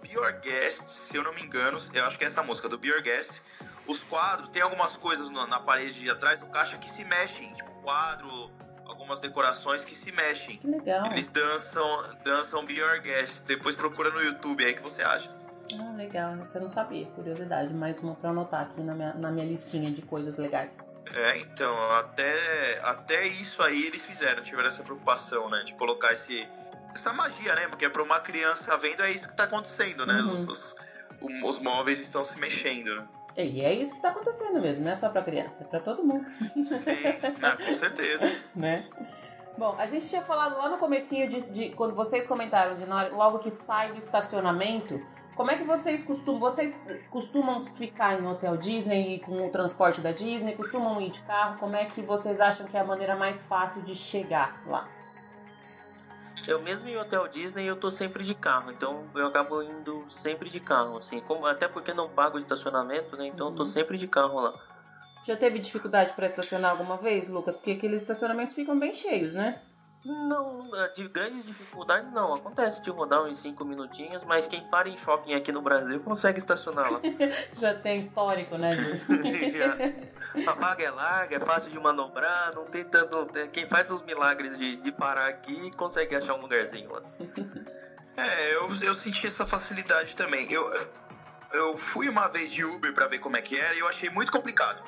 Be Your Guest, se eu não me engano, eu acho que é essa música, do Be Your Guest, os quadros, tem algumas coisas na parede de atrás do caixa que se mexem, tipo quadro, algumas decorações que se mexem. Legal. Eles dançam, dançam Be Your Guest. Depois procura no YouTube aí que você acha. Ah, legal. Você não sabia. Curiosidade. Mais uma pra anotar aqui na minha, na minha listinha de coisas legais. É, então, até, até isso aí eles fizeram, tiveram essa preocupação, né? De colocar esse, essa magia, né? Porque para uma criança vendo é isso que está acontecendo, né? Uhum. Os, os, os, móveis estão se mexendo, né? E é isso que está acontecendo mesmo, não é só para criança, é para todo mundo. Sim, né? com certeza. né? Bom, a gente tinha falado lá no comecinho de, de quando vocês comentaram de logo que sai do estacionamento, como é que vocês costumam, vocês costumam ficar em hotel Disney com o transporte da Disney, costumam ir de carro? Como é que vocês acham que é a maneira mais fácil de chegar lá? Eu mesmo em hotel Disney eu tô sempre de carro, então eu acabo indo sempre de carro, assim, como, até porque não pago estacionamento, né? Então uhum. eu tô uhum. sempre de carro lá. Já teve dificuldade para estacionar alguma vez, Lucas? Porque aqueles estacionamentos ficam bem cheios, né? Não, de grandes dificuldades não. Acontece de rodar uns 5 minutinhos, mas quem para em shopping aqui no Brasil consegue estacionar lá. Já tem histórico, né? A vaga é larga, é fácil de manobrar, não tem tanto. Quem faz os milagres de, de parar aqui consegue achar um lugarzinho lá. É, eu, eu senti essa facilidade também. Eu, eu fui uma vez de Uber para ver como é que era e eu achei muito complicado.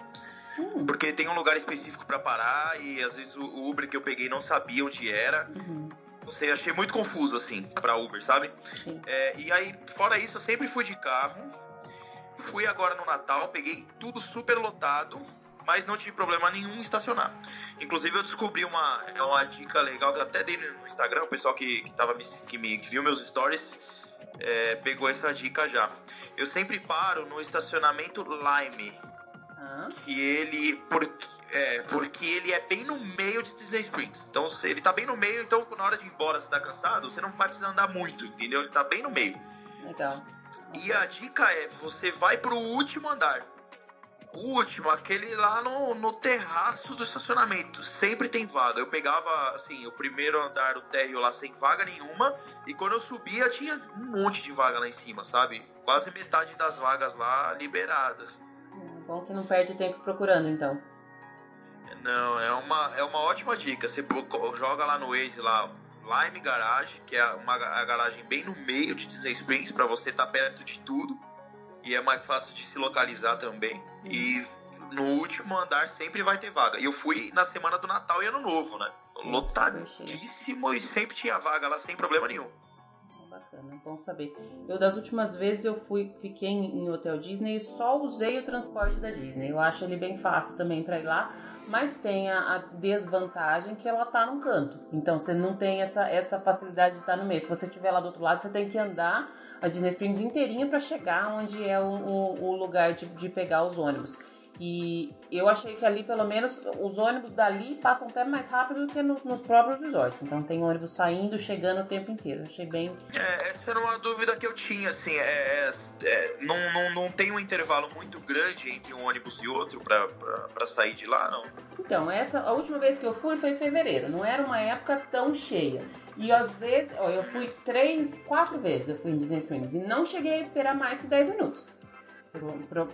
Hum. Porque tem um lugar específico para parar e às vezes o Uber que eu peguei não sabia onde era. Uhum. Você achei muito confuso assim para Uber, sabe? É, e aí, fora isso, eu sempre fui de carro. Fui agora no Natal, peguei tudo super lotado, mas não tive problema nenhum em estacionar. Inclusive, eu descobri uma, é uma dica legal que eu até dei no Instagram, o pessoal que, que, tava me, que, me, que viu meus stories é, pegou essa dica já. Eu sempre paro no estacionamento Lime que ele. Por, é, porque ele é bem no meio de Disney Springs. Então, se ele tá bem no meio, então na hora de ir embora, você tá cansado, você não vai precisar andar muito, entendeu? Ele tá bem no meio. Legal. E a dica é: você vai pro último andar. O último, aquele lá no, no terraço do estacionamento. Sempre tem vaga. Eu pegava, assim, o primeiro andar do térreo lá sem vaga nenhuma. E quando eu subia, tinha um monte de vaga lá em cima, sabe? Quase metade das vagas lá liberadas. Bom que não perde tempo procurando, então. Não, é uma, é uma ótima dica. Você joga lá no Waze lá, Lime Garage, que é uma a garagem bem no meio de Disney Springs, para você estar tá perto de tudo. E é mais fácil de se localizar também. Uhum. E no último andar sempre vai ter vaga. E eu fui na semana do Natal e Ano Novo, né? Lotadíssimo e sempre tinha vaga lá sem problema nenhum bacana, bom saber. Eu das últimas vezes eu fui, fiquei em, hotel Disney e só usei o transporte da Disney. Eu acho ele bem fácil também para ir lá, mas tem a, a, desvantagem que ela tá num canto. Então você não tem essa, essa facilidade de estar no meio. Se você estiver lá do outro lado, você tem que andar a Disney Springs inteirinha para chegar onde é o, o, o lugar de, de pegar os ônibus. E eu achei que ali, pelo menos, os ônibus dali passam até mais rápido do que no, nos próprios resorts. Então tem ônibus saindo, chegando o tempo inteiro. Achei bem. É, essa era uma dúvida que eu tinha, assim. É, é, é não, não, não tem um intervalo muito grande entre um ônibus e outro para sair de lá, não? Então, essa, a última vez que eu fui foi em fevereiro. Não era uma época tão cheia. E às vezes, ó, eu fui três, quatro vezes eu fui em Disney Springs e não cheguei a esperar mais que 10 minutos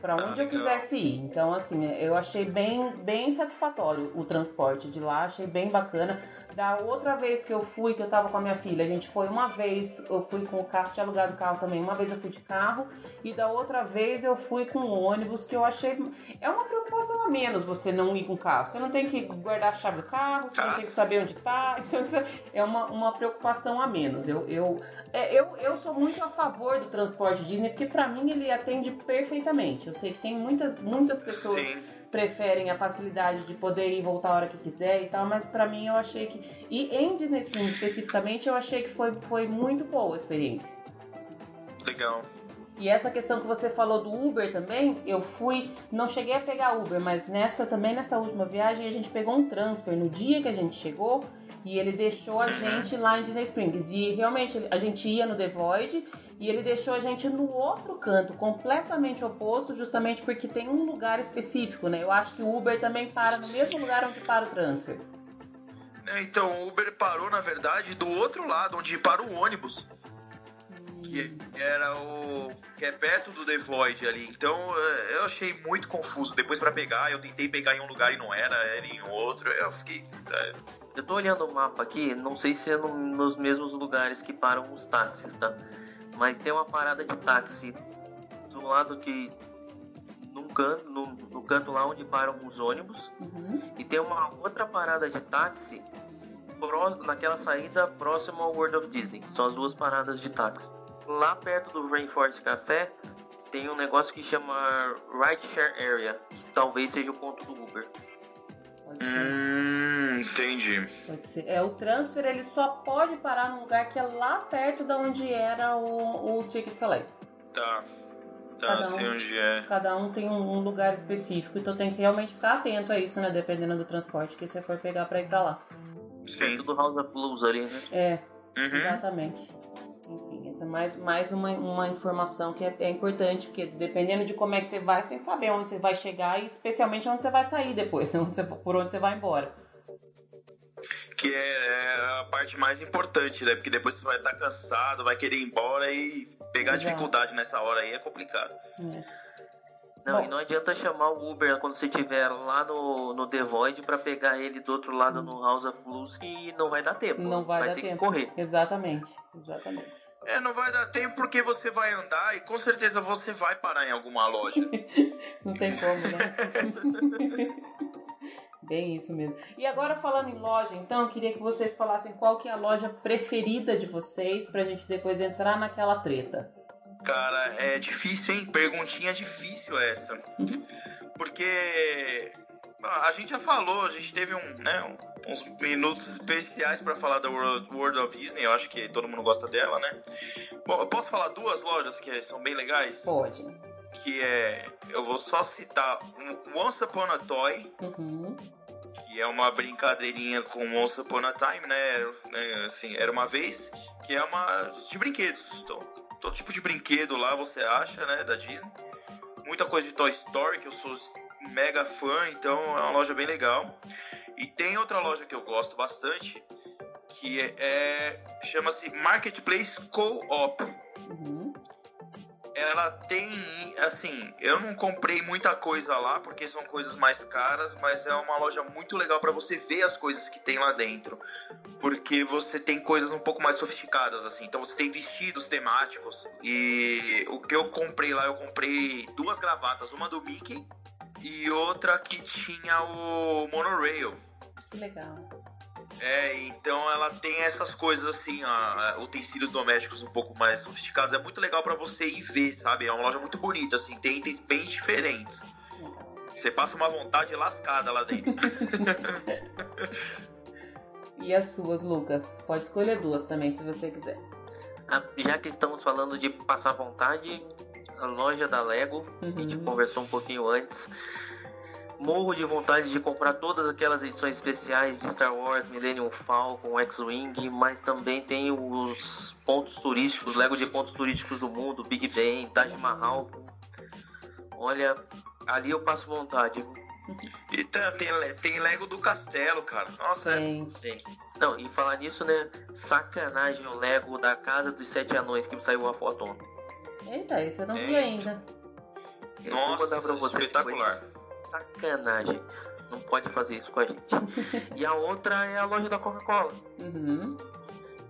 para onde ah, eu quisesse ir. Então, assim, eu achei bem, bem satisfatório o transporte de lá, achei bem bacana. Da outra vez que eu fui, que eu tava com a minha filha, a gente foi uma vez, eu fui com o carro, tinha alugado o carro também, uma vez eu fui de carro, e da outra vez eu fui com ônibus, que eu achei. É uma preocupação a menos você não ir com carro. Você não tem que guardar a chave do carro, você não tem que saber onde tá. Então, isso é uma, uma preocupação a menos. Eu, eu é, eu, eu sou muito a favor do transporte Disney, porque para mim ele atende perfeitamente. Eu sei que tem muitas, muitas pessoas Sim. Preferem a facilidade de poder ir e voltar a hora que quiser e tal, mas para mim eu achei que. E em Disney Springs especificamente, eu achei que foi, foi muito boa a experiência. Legal. E essa questão que você falou do Uber também, eu fui, não cheguei a pegar Uber, mas nessa também nessa última viagem a gente pegou um transfer no dia que a gente chegou e ele deixou a gente lá em Disney Springs. E realmente a gente ia no The Void e ele deixou a gente no outro canto, completamente oposto, justamente porque tem um lugar específico, né? Eu acho que o Uber também para no mesmo lugar onde para o transfer. É, então, o Uber parou, na verdade, do outro lado, onde para o ônibus. Que era o. que é perto do The Void ali. Então é, eu achei muito confuso. Depois para pegar, eu tentei pegar em um lugar e não era, era em outro. Eu fiquei. É, eu tô olhando o mapa aqui, não sei se é no, nos mesmos lugares que param os táxis, tá? Mas tem uma parada de táxi do lado que. Num canto, no, no canto lá onde param os ônibus. Uhum. E tem uma outra parada de táxi naquela saída próxima ao World of Disney. São as duas paradas de táxi. Lá perto do Rainforest Café tem um negócio que chama Ride Share Area, que talvez seja o ponto do Uber. Pode ser. Hum, entendi. Pode ser. É, o transfer ele só pode parar num lugar que é lá perto de onde era o, o Cirque Soleil. Tá. Tá, cada sei um, onde é. Cada um tem um, um, lugar específico, então tem que realmente ficar atento a isso, né? Dependendo do transporte que você for pegar pra ir pra lá. Sim. Tudo House of Blues ali, né? É, uhum. exatamente. Enfim, essa é mais, mais uma, uma informação que é, é, importante, porque dependendo de como é que você vai, você tem que saber onde você vai chegar e especialmente onde você vai sair depois, né? onde você, por onde você vai embora. que é, é a parte mais importante, né? Porque depois você vai estar cansado, vai querer ir embora e pegar Exato. dificuldade nessa hora aí é complicado. É. Não, Bom. e não adianta chamar o Uber quando você estiver lá no, no The Void pra pegar ele do outro lado no House of Blues que não vai dar tempo. Não vai, vai dar ter tempo. que correr. Exatamente, exatamente. É, não vai dar tempo porque você vai andar e com certeza você vai parar em alguma loja. não tem como, né? Bem isso mesmo. E agora falando em loja, então, eu queria que vocês falassem qual que é a loja preferida de vocês pra gente depois entrar naquela treta. Cara, é difícil, hein? Perguntinha difícil essa. Porque a gente já falou, a gente teve um, né, uns minutos especiais para falar da World, World of Disney, eu acho que todo mundo gosta dela, né? Bom, eu posso falar duas lojas que são bem legais? Pode. Que é, eu vou só citar Once Upon a Toy, uhum. que é uma brincadeirinha com Once Upon a Time, né? né? Assim, era uma vez, que é uma de brinquedos. Então, todo tipo de brinquedo lá você acha, né, da Disney. Muita coisa de Toy Story, que eu sou mega fã, então é uma loja bem legal. E tem outra loja que eu gosto bastante, que é, é chama-se Marketplace Co-op. Uhum ela tem, assim, eu não comprei muita coisa lá porque são coisas mais caras, mas é uma loja muito legal para você ver as coisas que tem lá dentro, porque você tem coisas um pouco mais sofisticadas, assim. Então você tem vestidos temáticos e o que eu comprei lá, eu comprei duas gravatas, uma do Mickey e outra que tinha o monorail. Que legal. É, então ela tem essas coisas assim, ó, utensílios domésticos um pouco mais sofisticados. É muito legal para você ir ver, sabe? É uma loja muito bonita, assim, tem itens bem diferentes. Você passa uma vontade lascada lá dentro. e as suas, Lucas? Pode escolher duas também, se você quiser. Ah, já que estamos falando de passar vontade, a loja da Lego, uhum. a gente uhum. conversou um pouquinho antes morro de vontade de comprar todas aquelas edições especiais de Star Wars, Millennium Falcon, X-Wing, mas também tem os pontos turísticos, Lego de pontos turísticos do mundo, Big Ben, Taj Mahal. Olha, ali eu passo vontade. E tem, tem Lego do castelo, cara. Nossa, é. Não, e falar nisso, né? Sacanagem o Lego da Casa dos Sete Anões que saiu a foto ontem. Eita, isso eu não vi ainda. Nossa, espetacular. Depois sacanagem. Não pode fazer isso com a gente. e a outra é a loja da Coca-Cola. Uhum.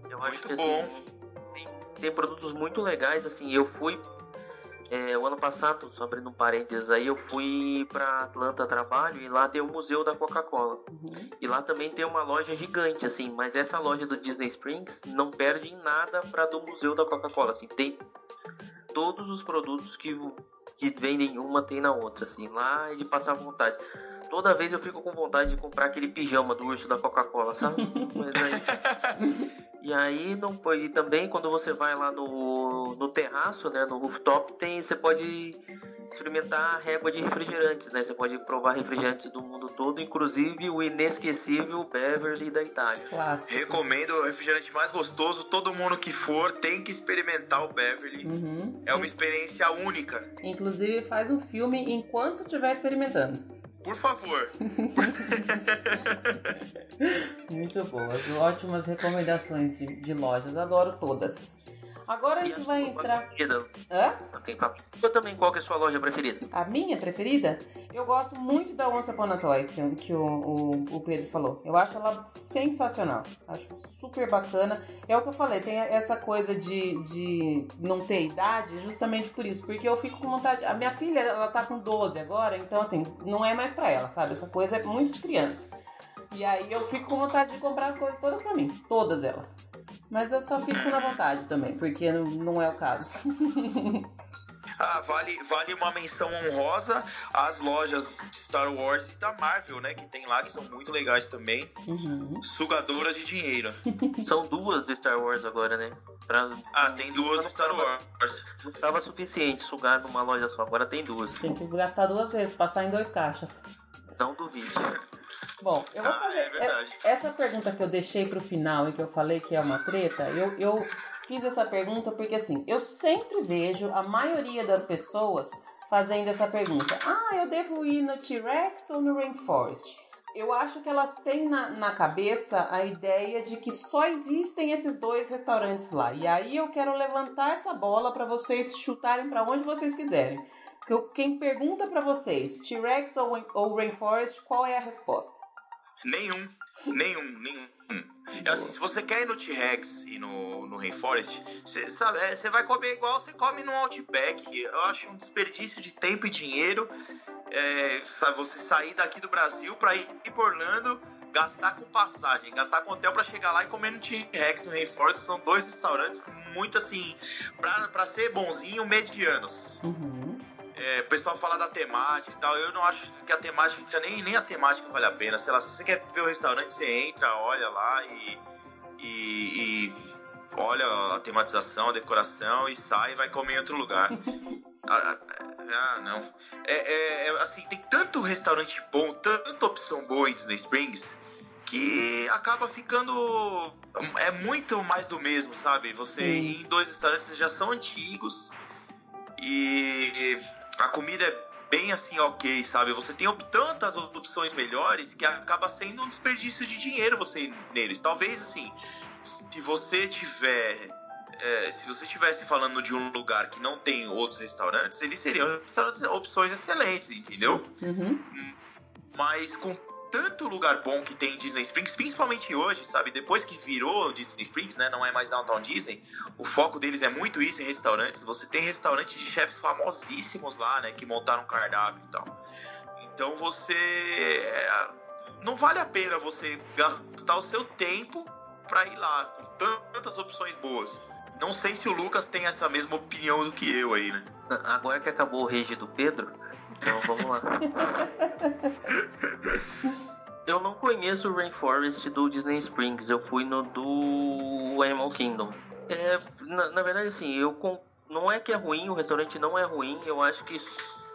Eu acho muito que assim, bom. Tem, tem, produtos muito legais, assim, eu fui. É, o ano passado, só abrindo um parênteses aí, eu fui para Atlanta trabalho e lá tem o Museu da Coca-Cola. Uhum. E lá também tem uma loja gigante, assim, mas essa loja do Disney Springs não perde em nada para do Museu da Coca-Cola, assim, tem todos os produtos que que vendem uma tem na outra, assim, lá é de passar vontade. Toda vez eu fico com vontade de comprar aquele pijama do urso da Coca-Cola, sabe? aí... e aí não e também quando você vai lá no, no terraço, né, no rooftop, tem você pode experimentar a régua de refrigerantes, né? Você pode provar refrigerantes do mundo todo, inclusive o inesquecível Beverly da Itália. Clássico. Recomendo o refrigerante mais gostoso. Todo mundo que for tem que experimentar o Beverly. Uhum. É uma experiência única. Inclusive faz um filme enquanto estiver experimentando. Por favor. Muito boas, ótimas recomendações de, de lojas, adoro todas. Agora a gente vai entrar. Preferida? Hã? Eu também, qual que é a sua loja preferida? A minha preferida? Eu gosto muito da Once Upon a Toy, que, que o, o, o, Pedro falou. Eu acho ela sensacional. Acho super bacana. É o que eu falei, tem essa coisa de, de não ter idade, justamente por isso. Porque eu fico com vontade. A minha filha, ela tá com 12 agora, então assim, não é mais pra ela, sabe? Essa coisa é muito de criança. E aí eu fico com vontade de comprar as coisas todas pra mim. Todas elas. Mas eu só fico na vontade também, porque não, é o caso. Ah, vale, vale uma menção honrosa às lojas de Star Wars e da Marvel, né? Que tem lá, que são muito legais também. Uhum. Sugadoras de dinheiro. São duas de Star Wars agora, né? Pra... Ah, tem duas de Star Wars. Não estava suficiente sugar numa loja só, agora tem duas. Tem que gastar duas vezes, passar em dois caixas. Não duvide. Bom, eu vou ah, fazer. É essa pergunta que eu deixei pro final e que eu falei que é uma treta, eu, eu fiz essa pergunta porque assim, eu sempre vejo a maioria das pessoas fazendo essa pergunta. Ah, eu devo ir no T-Rex ou no Rainforest? eu acho que elas têm na, na cabeça a ideia de que só existem esses dois restaurantes lá. E aí eu quero levantar essa bola para vocês chutarem para onde vocês quiserem. Quem pergunta para vocês, T-Rex ou, ou Rainforest, qual é a resposta? Nenhum, nenhum, nenhum. Assim, se você quer ir no T-Rex e no, no Rainforest, você é, vai comer igual você come no Outback. Eu acho um desperdício de tempo e dinheiro é, sabe, você sair daqui do Brasil para ir para Orlando, gastar com passagem, gastar com hotel para chegar lá e comer no T-Rex no Rainforest. São dois restaurantes muito assim, para ser bonzinho, medianos. Uhum. É, o pessoal fala da temática e tal. Eu não acho que a temática, nem, nem a temática vale a pena. Sei lá, se você quer ver o restaurante, você entra, olha lá e, e, e olha a tematização, a decoração e sai e vai comer em outro lugar. Ah, ah, não. É, é, é, assim, tem tanto restaurante bom, tanta opção boa em Disney Springs, que acaba ficando. É muito mais do mesmo, sabe? Você ir em dois restaurantes já são antigos e a comida é bem assim, ok, sabe? Você tem tantas opções melhores que acaba sendo um desperdício de dinheiro você ir neles. Talvez assim, se você tiver é, se você estivesse falando de um lugar que não tem outros restaurantes, eles seriam opções excelentes, entendeu? Uhum. Mas com tanto lugar bom que tem em Disney Springs, principalmente hoje, sabe? Depois que virou Disney Springs, né? Não é mais Downtown Disney. O foco deles é muito isso em restaurantes. Você tem restaurantes de chefes famosíssimos lá, né? Que montaram cardápio e tal. Então você. É, não vale a pena você gastar o seu tempo para ir lá com tantas opções boas. Não sei se o Lucas tem essa mesma opinião do que eu aí, né? Agora que acabou o rege do Pedro, então vamos lá. eu não conheço o Rainforest do Disney Springs, eu fui no do Animal Kingdom. É, na, na verdade, assim, eu não é que é ruim, o restaurante não é ruim, eu acho que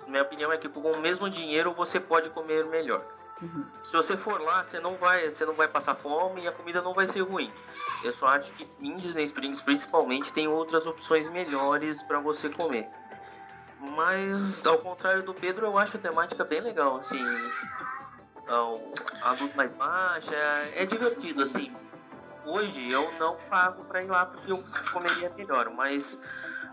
minha opinião é que com o mesmo dinheiro você pode comer melhor. Uhum. Se você for lá, você não vai, você não vai passar fome e a comida não vai ser ruim. Eu só acho que em Disney Springs, principalmente, tem outras opções melhores para você comer. Mas ao contrário do Pedro, eu acho a temática bem legal, assim. A luz mais baixa, é divertido, assim. Hoje eu não pago para ir lá porque eu comeria melhor, mas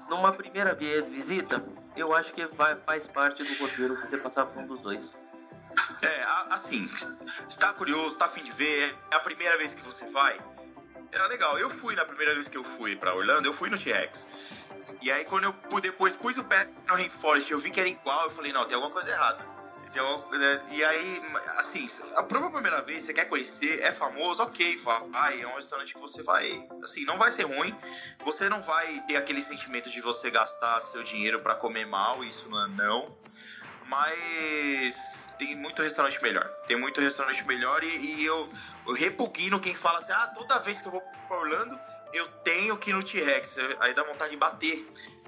numa primeira visita, eu acho que vai, faz parte do roteiro você passar por um dos dois. É, assim, está curioso, está afim de ver, é a primeira vez que você vai. É legal, eu fui na primeira vez que eu fui para Orlando, eu fui no T-Rex. E aí quando eu depois pus o pé no Rainforest, eu vi que era igual, eu falei, não, tem alguma coisa errada. Né, e aí, assim, a primeira vez você quer conhecer, é famoso, ok, vai, é um restaurante que você vai, assim, não vai ser ruim, você não vai ter aquele sentimento de você gastar seu dinheiro para comer mal, isso não é não. Mas tem muito restaurante melhor. Tem muito restaurante melhor e, e eu, eu repugno quem fala assim: ah, toda vez que eu vou pra Orlando, eu tenho que ir no T-Rex. Aí dá vontade de bater.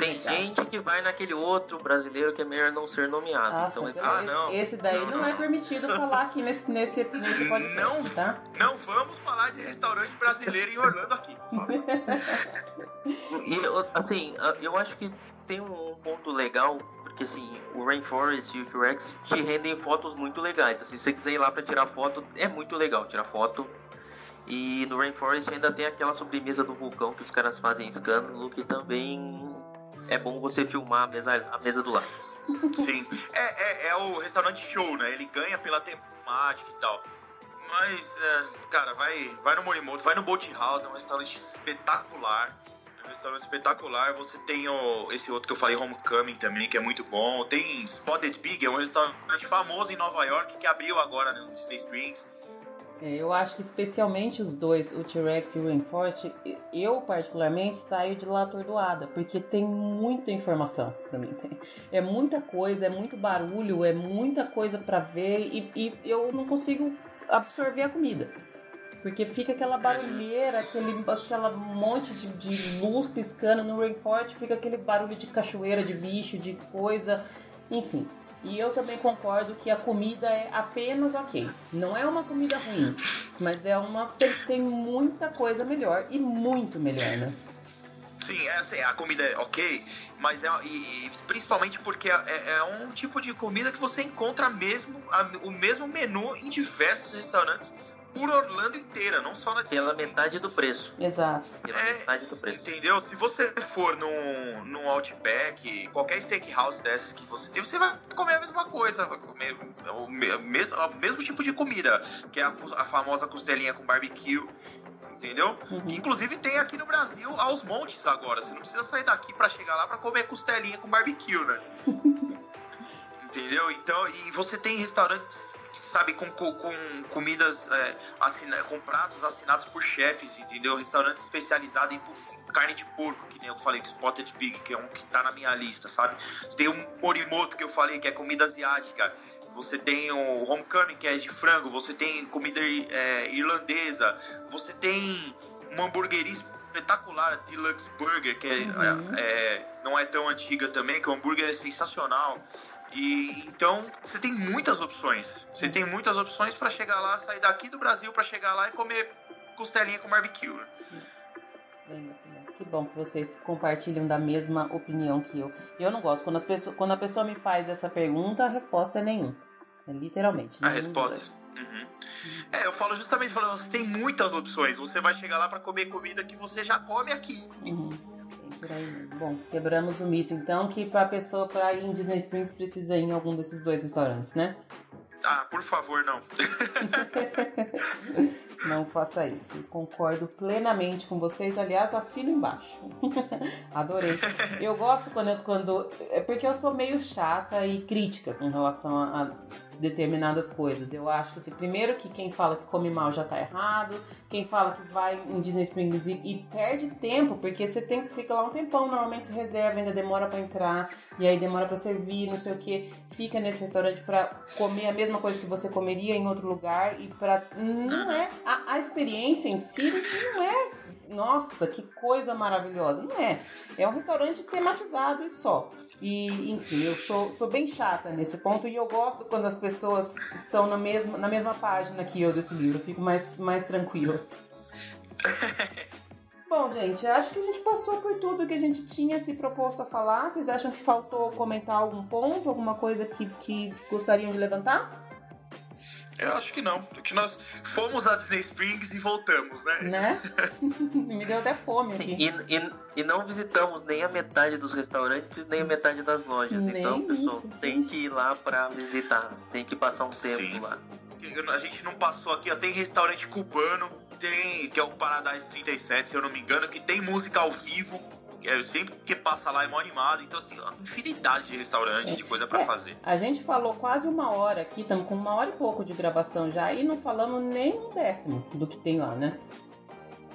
tem, tem gente que vai naquele outro brasileiro que é melhor não ser nomeado. Nossa, então, é... ah, não. Esse daí não, não, não é permitido falar aqui nesse, nesse, nesse podcast, não, tá? Não vamos falar de restaurante brasileiro em Orlando aqui. e, assim, eu acho que tem um ponto legal, porque assim, o Rainforest e o T-Rex te rendem fotos muito legais. Assim, se você quiser ir lá para tirar foto, é muito legal tirar foto. E no Rainforest ainda tem aquela sobremesa do vulcão que os caras fazem escândalo, que também é bom você filmar a mesa, a mesa do lado. Sim, é, é, é o restaurante show, né? Ele ganha pela temática e tal. Mas, é, cara, vai, vai no Morimoto, vai no Boat House, é um restaurante espetacular restaurante espetacular. Você tem o, esse outro que eu falei, Homecoming também, que é muito bom. Tem Spotted Pig, é um restaurante famoso em Nova York que abriu agora no Disney Springs. É, eu acho que especialmente os dois, o T-Rex e o Rainforest, eu particularmente saio de lá atordoada, porque tem muita informação para mim. É muita coisa, é muito barulho, é muita coisa para ver e, e eu não consigo absorver a comida. Porque fica aquela barulheira, aquele aquela monte de, de luz piscando no Rainforest, fica aquele barulho de cachoeira, de bicho, de coisa, enfim. E eu também concordo que a comida é apenas ok. Não é uma comida ruim, mas é uma tem, tem muita coisa melhor e muito melhor, né? Sim, é assim, a comida é ok, mas é e, e principalmente porque é, é, é, um tipo de comida que você encontra mesmo a, o mesmo menu em diversos restaurantes por Orlando inteira, não só na Disney. Pela metade do preço. Exato. Pela é, metade do preço. Entendeu? Se você for num, num Outback, qualquer steakhouse dessas que você tem, você vai comer a mesma coisa, vai comer o, mesmo, o mesmo tipo de comida, que é a, a famosa costelinha com barbecue entendeu? Uhum. inclusive tem aqui no Brasil aos montes agora. Você não precisa sair daqui para chegar lá para comer costelinha com barbecue, né? entendeu? Então, e você tem restaurantes, sabe, com, com, com comidas, é, assina, com pratos assinados por chefes, entendeu? Restaurante especializado em, carne de porco, que nem eu falei, com Spotted Pig, que é um que tá na minha lista, sabe? Você tem o Morimoto, que eu falei, que é comida asiática. Você tem o Homecoming, que é de frango. Você tem comida é, irlandesa. Você tem uma hamburgueria espetacular, a Deluxe Burger, que é, uhum. é, não é tão antiga também, que o hambúrguer é sensacional. E então você tem muitas opções. Você tem muitas opções para chegar lá, sair daqui do Brasil para chegar lá e comer costelinha com barbecue. Bem, isso mesmo. Que bom que vocês compartilham da mesma opinião que eu. Eu não gosto. Quando, as pessoas, quando a pessoa me faz essa pergunta, a resposta é nenhum. É literalmente. A resposta. Uhum. É, eu falo justamente, falando, você tem muitas opções. Você vai chegar lá para comer comida que você já come aqui. Uhum por aí mesmo. Bom, quebramos o mito então que para pessoa para ir em Disney Springs precisa ir em algum desses dois restaurantes, né? Ah, por favor, não. não faça isso. Concordo plenamente com vocês. Aliás, assino embaixo. Adorei. Eu gosto quando, eu, quando. É porque eu sou meio chata e crítica com relação a, a determinadas coisas. Eu acho que, assim, primeiro, que quem fala que come mal já tá errado. Quem fala que vai em Disney Springs e, e perde tempo, porque você tem que ficar lá um tempão. Normalmente se reserva, ainda demora para entrar. E aí demora para servir, não sei o que. Fica nesse restaurante para comer a mesma coisa que você comeria em outro lugar. E para Não é a, a experiência em si não é, nossa, que coisa maravilhosa. Não é. É um restaurante tematizado e só. E, enfim, eu sou, sou bem chata nesse ponto e eu gosto quando as pessoas estão na mesma, na mesma página que eu desse livro. Eu fico mais, mais tranquila. Bom, gente, acho que a gente passou por tudo que a gente tinha se proposto a falar. Vocês acham que faltou comentar algum ponto, alguma coisa que, que gostariam de levantar? Eu acho que não. Que nós fomos a Disney Springs e voltamos, né? Né? Me deu até fome aqui. E, e, e, não visitamos nem a metade dos restaurantes, nem a metade das lojas. Nem então, pessoal, isso. tem que ir lá pra visitar. Tem que passar um tempo Sim. lá. A gente não passou aqui, ó, tem restaurante cubano, tem, que é o Paradise 37, se eu não me engano, que tem música ao vivo. É, sempre que passa lá é mó animado. Então, assim, infinidade de restaurante, é. de coisa para é, fazer. A gente falou quase uma hora aqui, estamos com uma hora e pouco de gravação já e não falamos nem um décimo do que tem lá, né?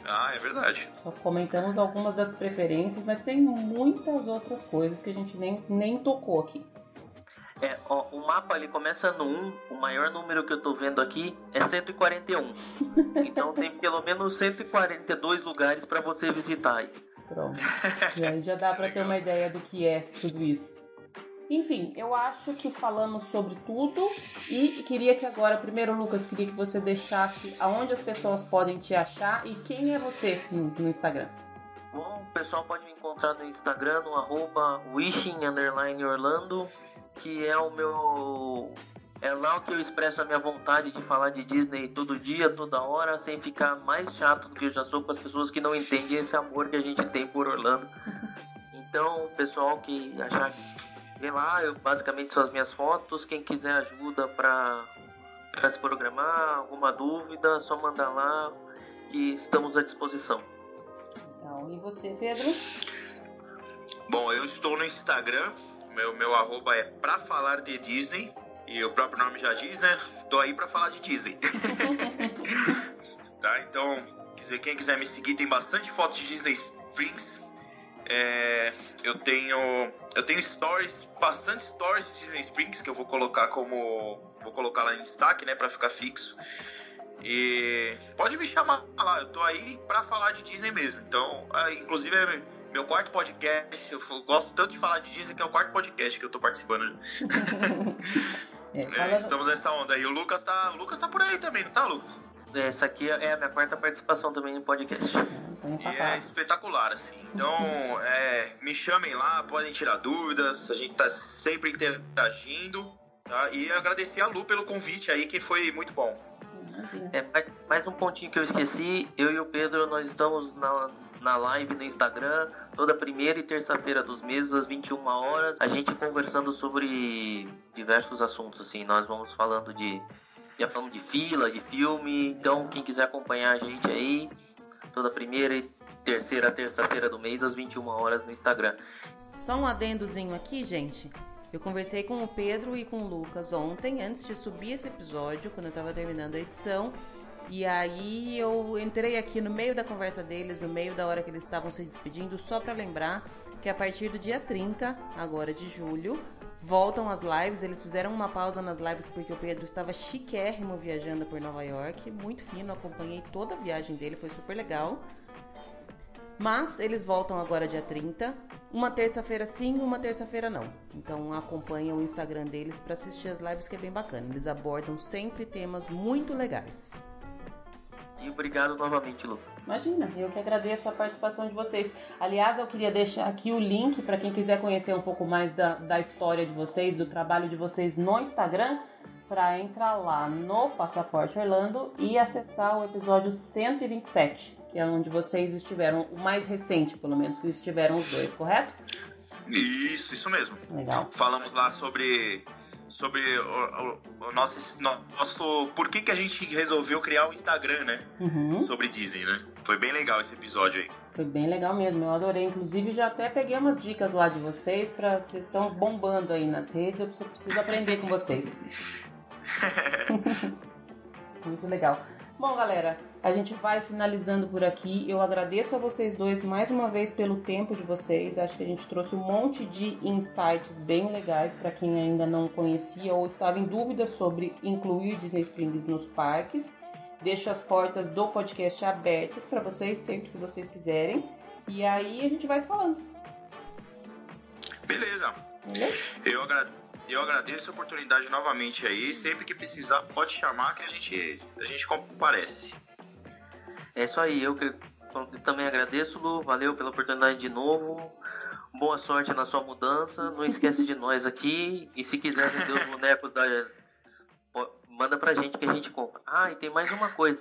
Ah, é verdade. Só comentamos algumas das preferências, mas tem muitas outras coisas que a gente nem, nem tocou aqui. É, ó, o mapa ele começa no 1, o maior número que eu tô vendo aqui é 141. então tem pelo menos 142 lugares para você visitar. Pronto. E aí já dá para ter uma ideia do que é tudo isso. Enfim, eu acho que falamos sobre tudo e queria que agora, primeiro, Lucas, queria que você deixasse aonde as pessoas podem te achar e quem é você no, no Instagram. Bom, o pessoal pode me encontrar no Instagram, no arroba wishing Orlando, que é o meu é lá que eu expresso a minha vontade de falar de Disney todo dia, toda hora, sem ficar mais chato do que eu já sou com as pessoas que não entendem esse amor que a gente tem por Orlando. Então, pessoal que achar vem lá, eu basicamente são as minhas fotos. Quem quiser ajuda para se programar, alguma dúvida, só mandar lá que estamos à disposição. Então, e você, Pedro? Bom, eu estou no Instagram, meu, meu arroba é pra falar de Disney. E o próprio nome já diz, né? Tô aí para falar de Disney. tá? Então, quiser, quem quiser me seguir, tem bastante fotos de Disney Springs. É, eu tenho eu tenho stories, bastante stories de Disney Springs que eu vou colocar como vou colocar lá em destaque, né, para ficar fixo. E pode me chamar lá, eu tô aí para falar de Disney mesmo. Então, é, inclusive é meu quarto podcast, eu gosto tanto de falar de Disney que é o quarto podcast que eu tô participando. É, é, estamos nessa onda aí. O Lucas tá, o Lucas tá por aí também, não tá, Lucas? Essa aqui é a minha quarta participação também no podcast. E é espetacular, assim. Então, é, me chamem lá, podem tirar dúvidas, a gente tá sempre interagindo. Tá? E agradecer a Lu pelo convite aí, que foi muito bom. É, mais um pontinho que eu esqueci, eu e o Pedro, nós estamos na, na live no Instagram, toda primeira e terça-feira dos meses, às 21 horas, a gente conversando sobre diversos assuntos, assim, nós vamos falando de já falamos de fila, de filme, então quem quiser acompanhar a gente aí, toda primeira e terceira terça-feira do mês, às 21 horas no Instagram. Só um adendozinho aqui, gente. Eu conversei com o Pedro e com o Lucas ontem, antes de subir esse episódio, quando eu tava terminando a edição. E aí eu entrei aqui no meio da conversa deles, no meio da hora que eles estavam se despedindo, só para lembrar que a partir do dia 30, agora de julho, voltam as lives. Eles fizeram uma pausa nas lives porque o Pedro estava chiquérrimo viajando por Nova York, muito fino, acompanhei toda a viagem dele, foi super legal. Mas eles voltam agora dia 30. Uma terça-feira sim, uma terça-feira não. Então acompanha o Instagram deles para assistir as lives que é bem bacana. Eles abordam sempre temas muito legais. E obrigado novamente, Lu. Imagina, eu que agradeço a participação de vocês. Aliás, eu queria deixar aqui o link para quem quiser conhecer um pouco mais da, da história de vocês, do trabalho de vocês no Instagram, para entrar lá no Passaporte Orlando e acessar o episódio 127 que é onde vocês estiveram, o mais recente, pelo menos, que estiveram os dois, correto? Isso, isso mesmo. Legal. Falamos lá sobre sobre o, o, o, nosso, nosso por que, que a gente resolveu criar o Instagram, né? Uhum. Sobre Disney, né? Foi bem legal esse episódio aí. Foi bem legal mesmo, eu adorei. Inclusive, já até peguei umas dicas lá de vocês para vocês estão bombando aí nas redes. Eu preciso aprender com vocês. Muito legal. Bom, galera, a gente vai finalizando por aqui. Eu agradeço a vocês dois mais uma vez pelo tempo de vocês. Acho que a gente trouxe um monte de insights bem legais para quem ainda não conhecia ou estava em dúvida sobre incluir Disney Springs nos parques. Deixo as portas do podcast abertas para vocês sempre que vocês quiserem. E aí a gente vai se falando. Beleza. Beleza? Eu agradeço eu agradeço a oportunidade novamente aí. Sempre que precisar, pode chamar que a gente, a gente comparece. É isso aí. Eu, eu também agradeço, Lu. Valeu pela oportunidade de novo. Boa sorte na sua mudança. Não esquece de nós aqui. E se quiser vender os bonecos da. Manda pra gente que a gente compra. Ah, e tem mais uma coisa.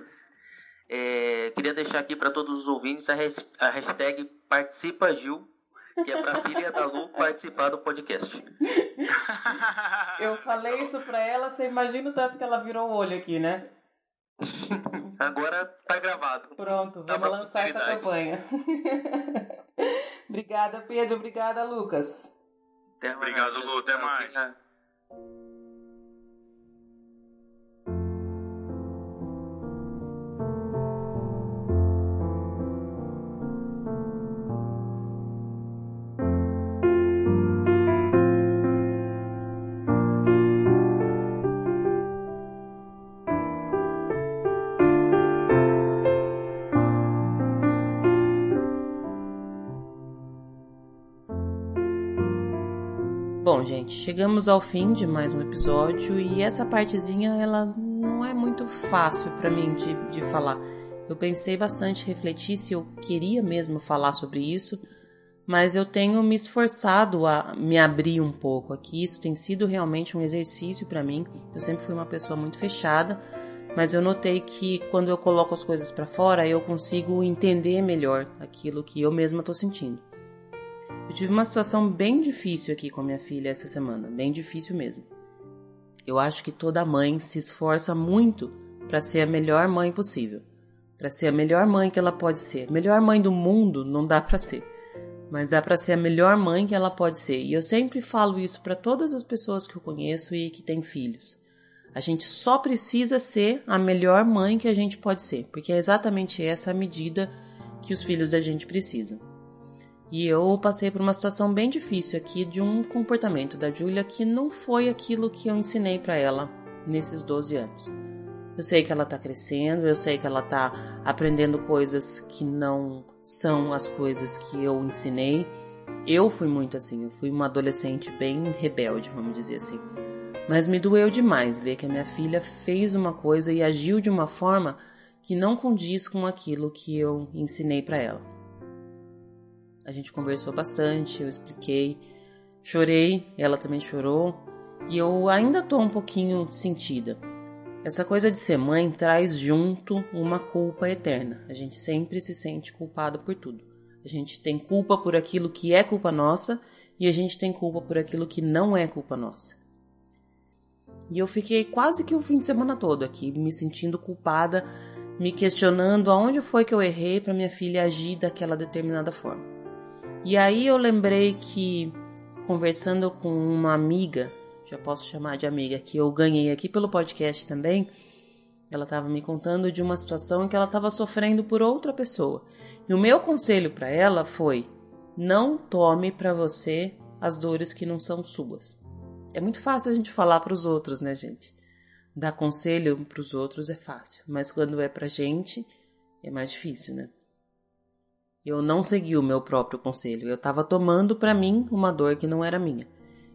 É, queria deixar aqui para todos os ouvintes a, hashtag Participa Gil que é pra filha da Lu participar do podcast. Eu falei isso pra ela, você imagina o tanto que ela virou o olho aqui, né? Agora tá gravado. Pronto, vamos lançar essa campanha. obrigada, Pedro. Obrigada, Lucas. Obrigado, Lu. Até mais. Gente, chegamos ao fim de mais um episódio e essa partezinha ela não é muito fácil para mim de, de falar. Eu pensei bastante, refleti se eu queria mesmo falar sobre isso, mas eu tenho me esforçado a me abrir um pouco aqui. Isso tem sido realmente um exercício para mim. Eu sempre fui uma pessoa muito fechada, mas eu notei que quando eu coloco as coisas para fora, eu consigo entender melhor aquilo que eu mesma estou sentindo. Eu tive uma situação bem difícil aqui com a minha filha essa semana, bem difícil mesmo. Eu acho que toda mãe se esforça muito para ser a melhor mãe possível, para ser a melhor mãe que ela pode ser. Melhor mãe do mundo não dá para ser, mas dá para ser a melhor mãe que ela pode ser. E eu sempre falo isso para todas as pessoas que eu conheço e que têm filhos. A gente só precisa ser a melhor mãe que a gente pode ser, porque é exatamente essa a medida que os filhos da gente precisam. E eu passei por uma situação bem difícil aqui de um comportamento da Julia que não foi aquilo que eu ensinei para ela nesses 12 anos. Eu sei que ela tá crescendo, eu sei que ela tá aprendendo coisas que não são as coisas que eu ensinei. Eu fui muito assim, eu fui uma adolescente bem rebelde, vamos dizer assim. Mas me doeu demais ver que a minha filha fez uma coisa e agiu de uma forma que não condiz com aquilo que eu ensinei para ela. A gente conversou bastante, eu expliquei, chorei, ela também chorou, e eu ainda tô um pouquinho sentida. Essa coisa de ser mãe traz junto uma culpa eterna. A gente sempre se sente culpado por tudo. A gente tem culpa por aquilo que é culpa nossa e a gente tem culpa por aquilo que não é culpa nossa. E eu fiquei quase que o fim de semana todo aqui me sentindo culpada me questionando aonde foi que eu errei para minha filha agir daquela determinada forma. E aí eu lembrei que conversando com uma amiga, já posso chamar de amiga, que eu ganhei aqui pelo podcast também, ela estava me contando de uma situação em que ela estava sofrendo por outra pessoa. E o meu conselho para ela foi: não tome para você as dores que não são suas. É muito fácil a gente falar para os outros, né, gente? Dar conselho para os outros é fácil, mas quando é para gente é mais difícil, né? Eu não segui o meu próprio conselho. Eu estava tomando para mim uma dor que não era minha.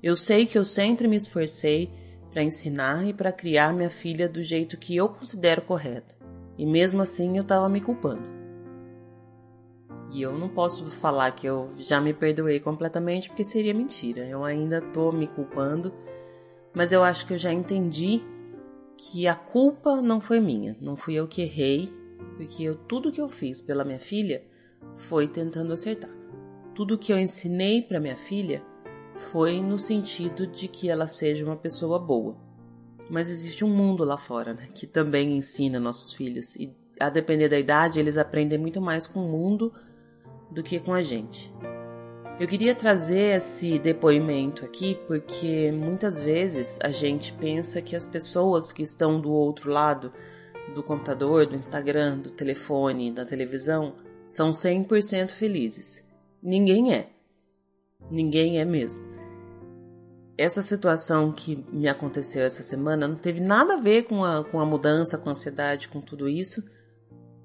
Eu sei que eu sempre me esforcei para ensinar e para criar minha filha do jeito que eu considero correto. E mesmo assim eu estava me culpando. E eu não posso falar que eu já me perdoei completamente porque seria mentira. Eu ainda tô me culpando, mas eu acho que eu já entendi que a culpa não foi minha, não fui eu que errei, porque eu, tudo que eu fiz pela minha filha foi tentando acertar. Tudo que eu ensinei para minha filha foi no sentido de que ela seja uma pessoa boa. Mas existe um mundo lá fora né, que também ensina nossos filhos, e a depender da idade, eles aprendem muito mais com o mundo do que com a gente. Eu queria trazer esse depoimento aqui porque muitas vezes a gente pensa que as pessoas que estão do outro lado do computador, do Instagram, do telefone, da televisão são 100% felizes. Ninguém é. Ninguém é mesmo. Essa situação que me aconteceu essa semana não teve nada a ver com a, com a mudança, com a ansiedade, com tudo isso,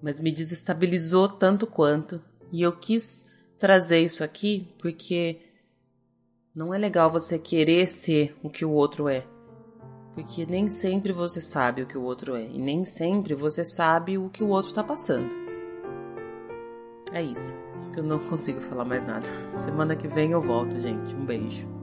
mas me desestabilizou tanto quanto. E eu quis trazer isso aqui porque não é legal você querer ser o que o outro é. Porque nem sempre você sabe o que o outro é. E nem sempre você sabe o que o outro está passando. É isso. Eu não consigo falar mais nada. Semana que vem eu volto, gente. Um beijo.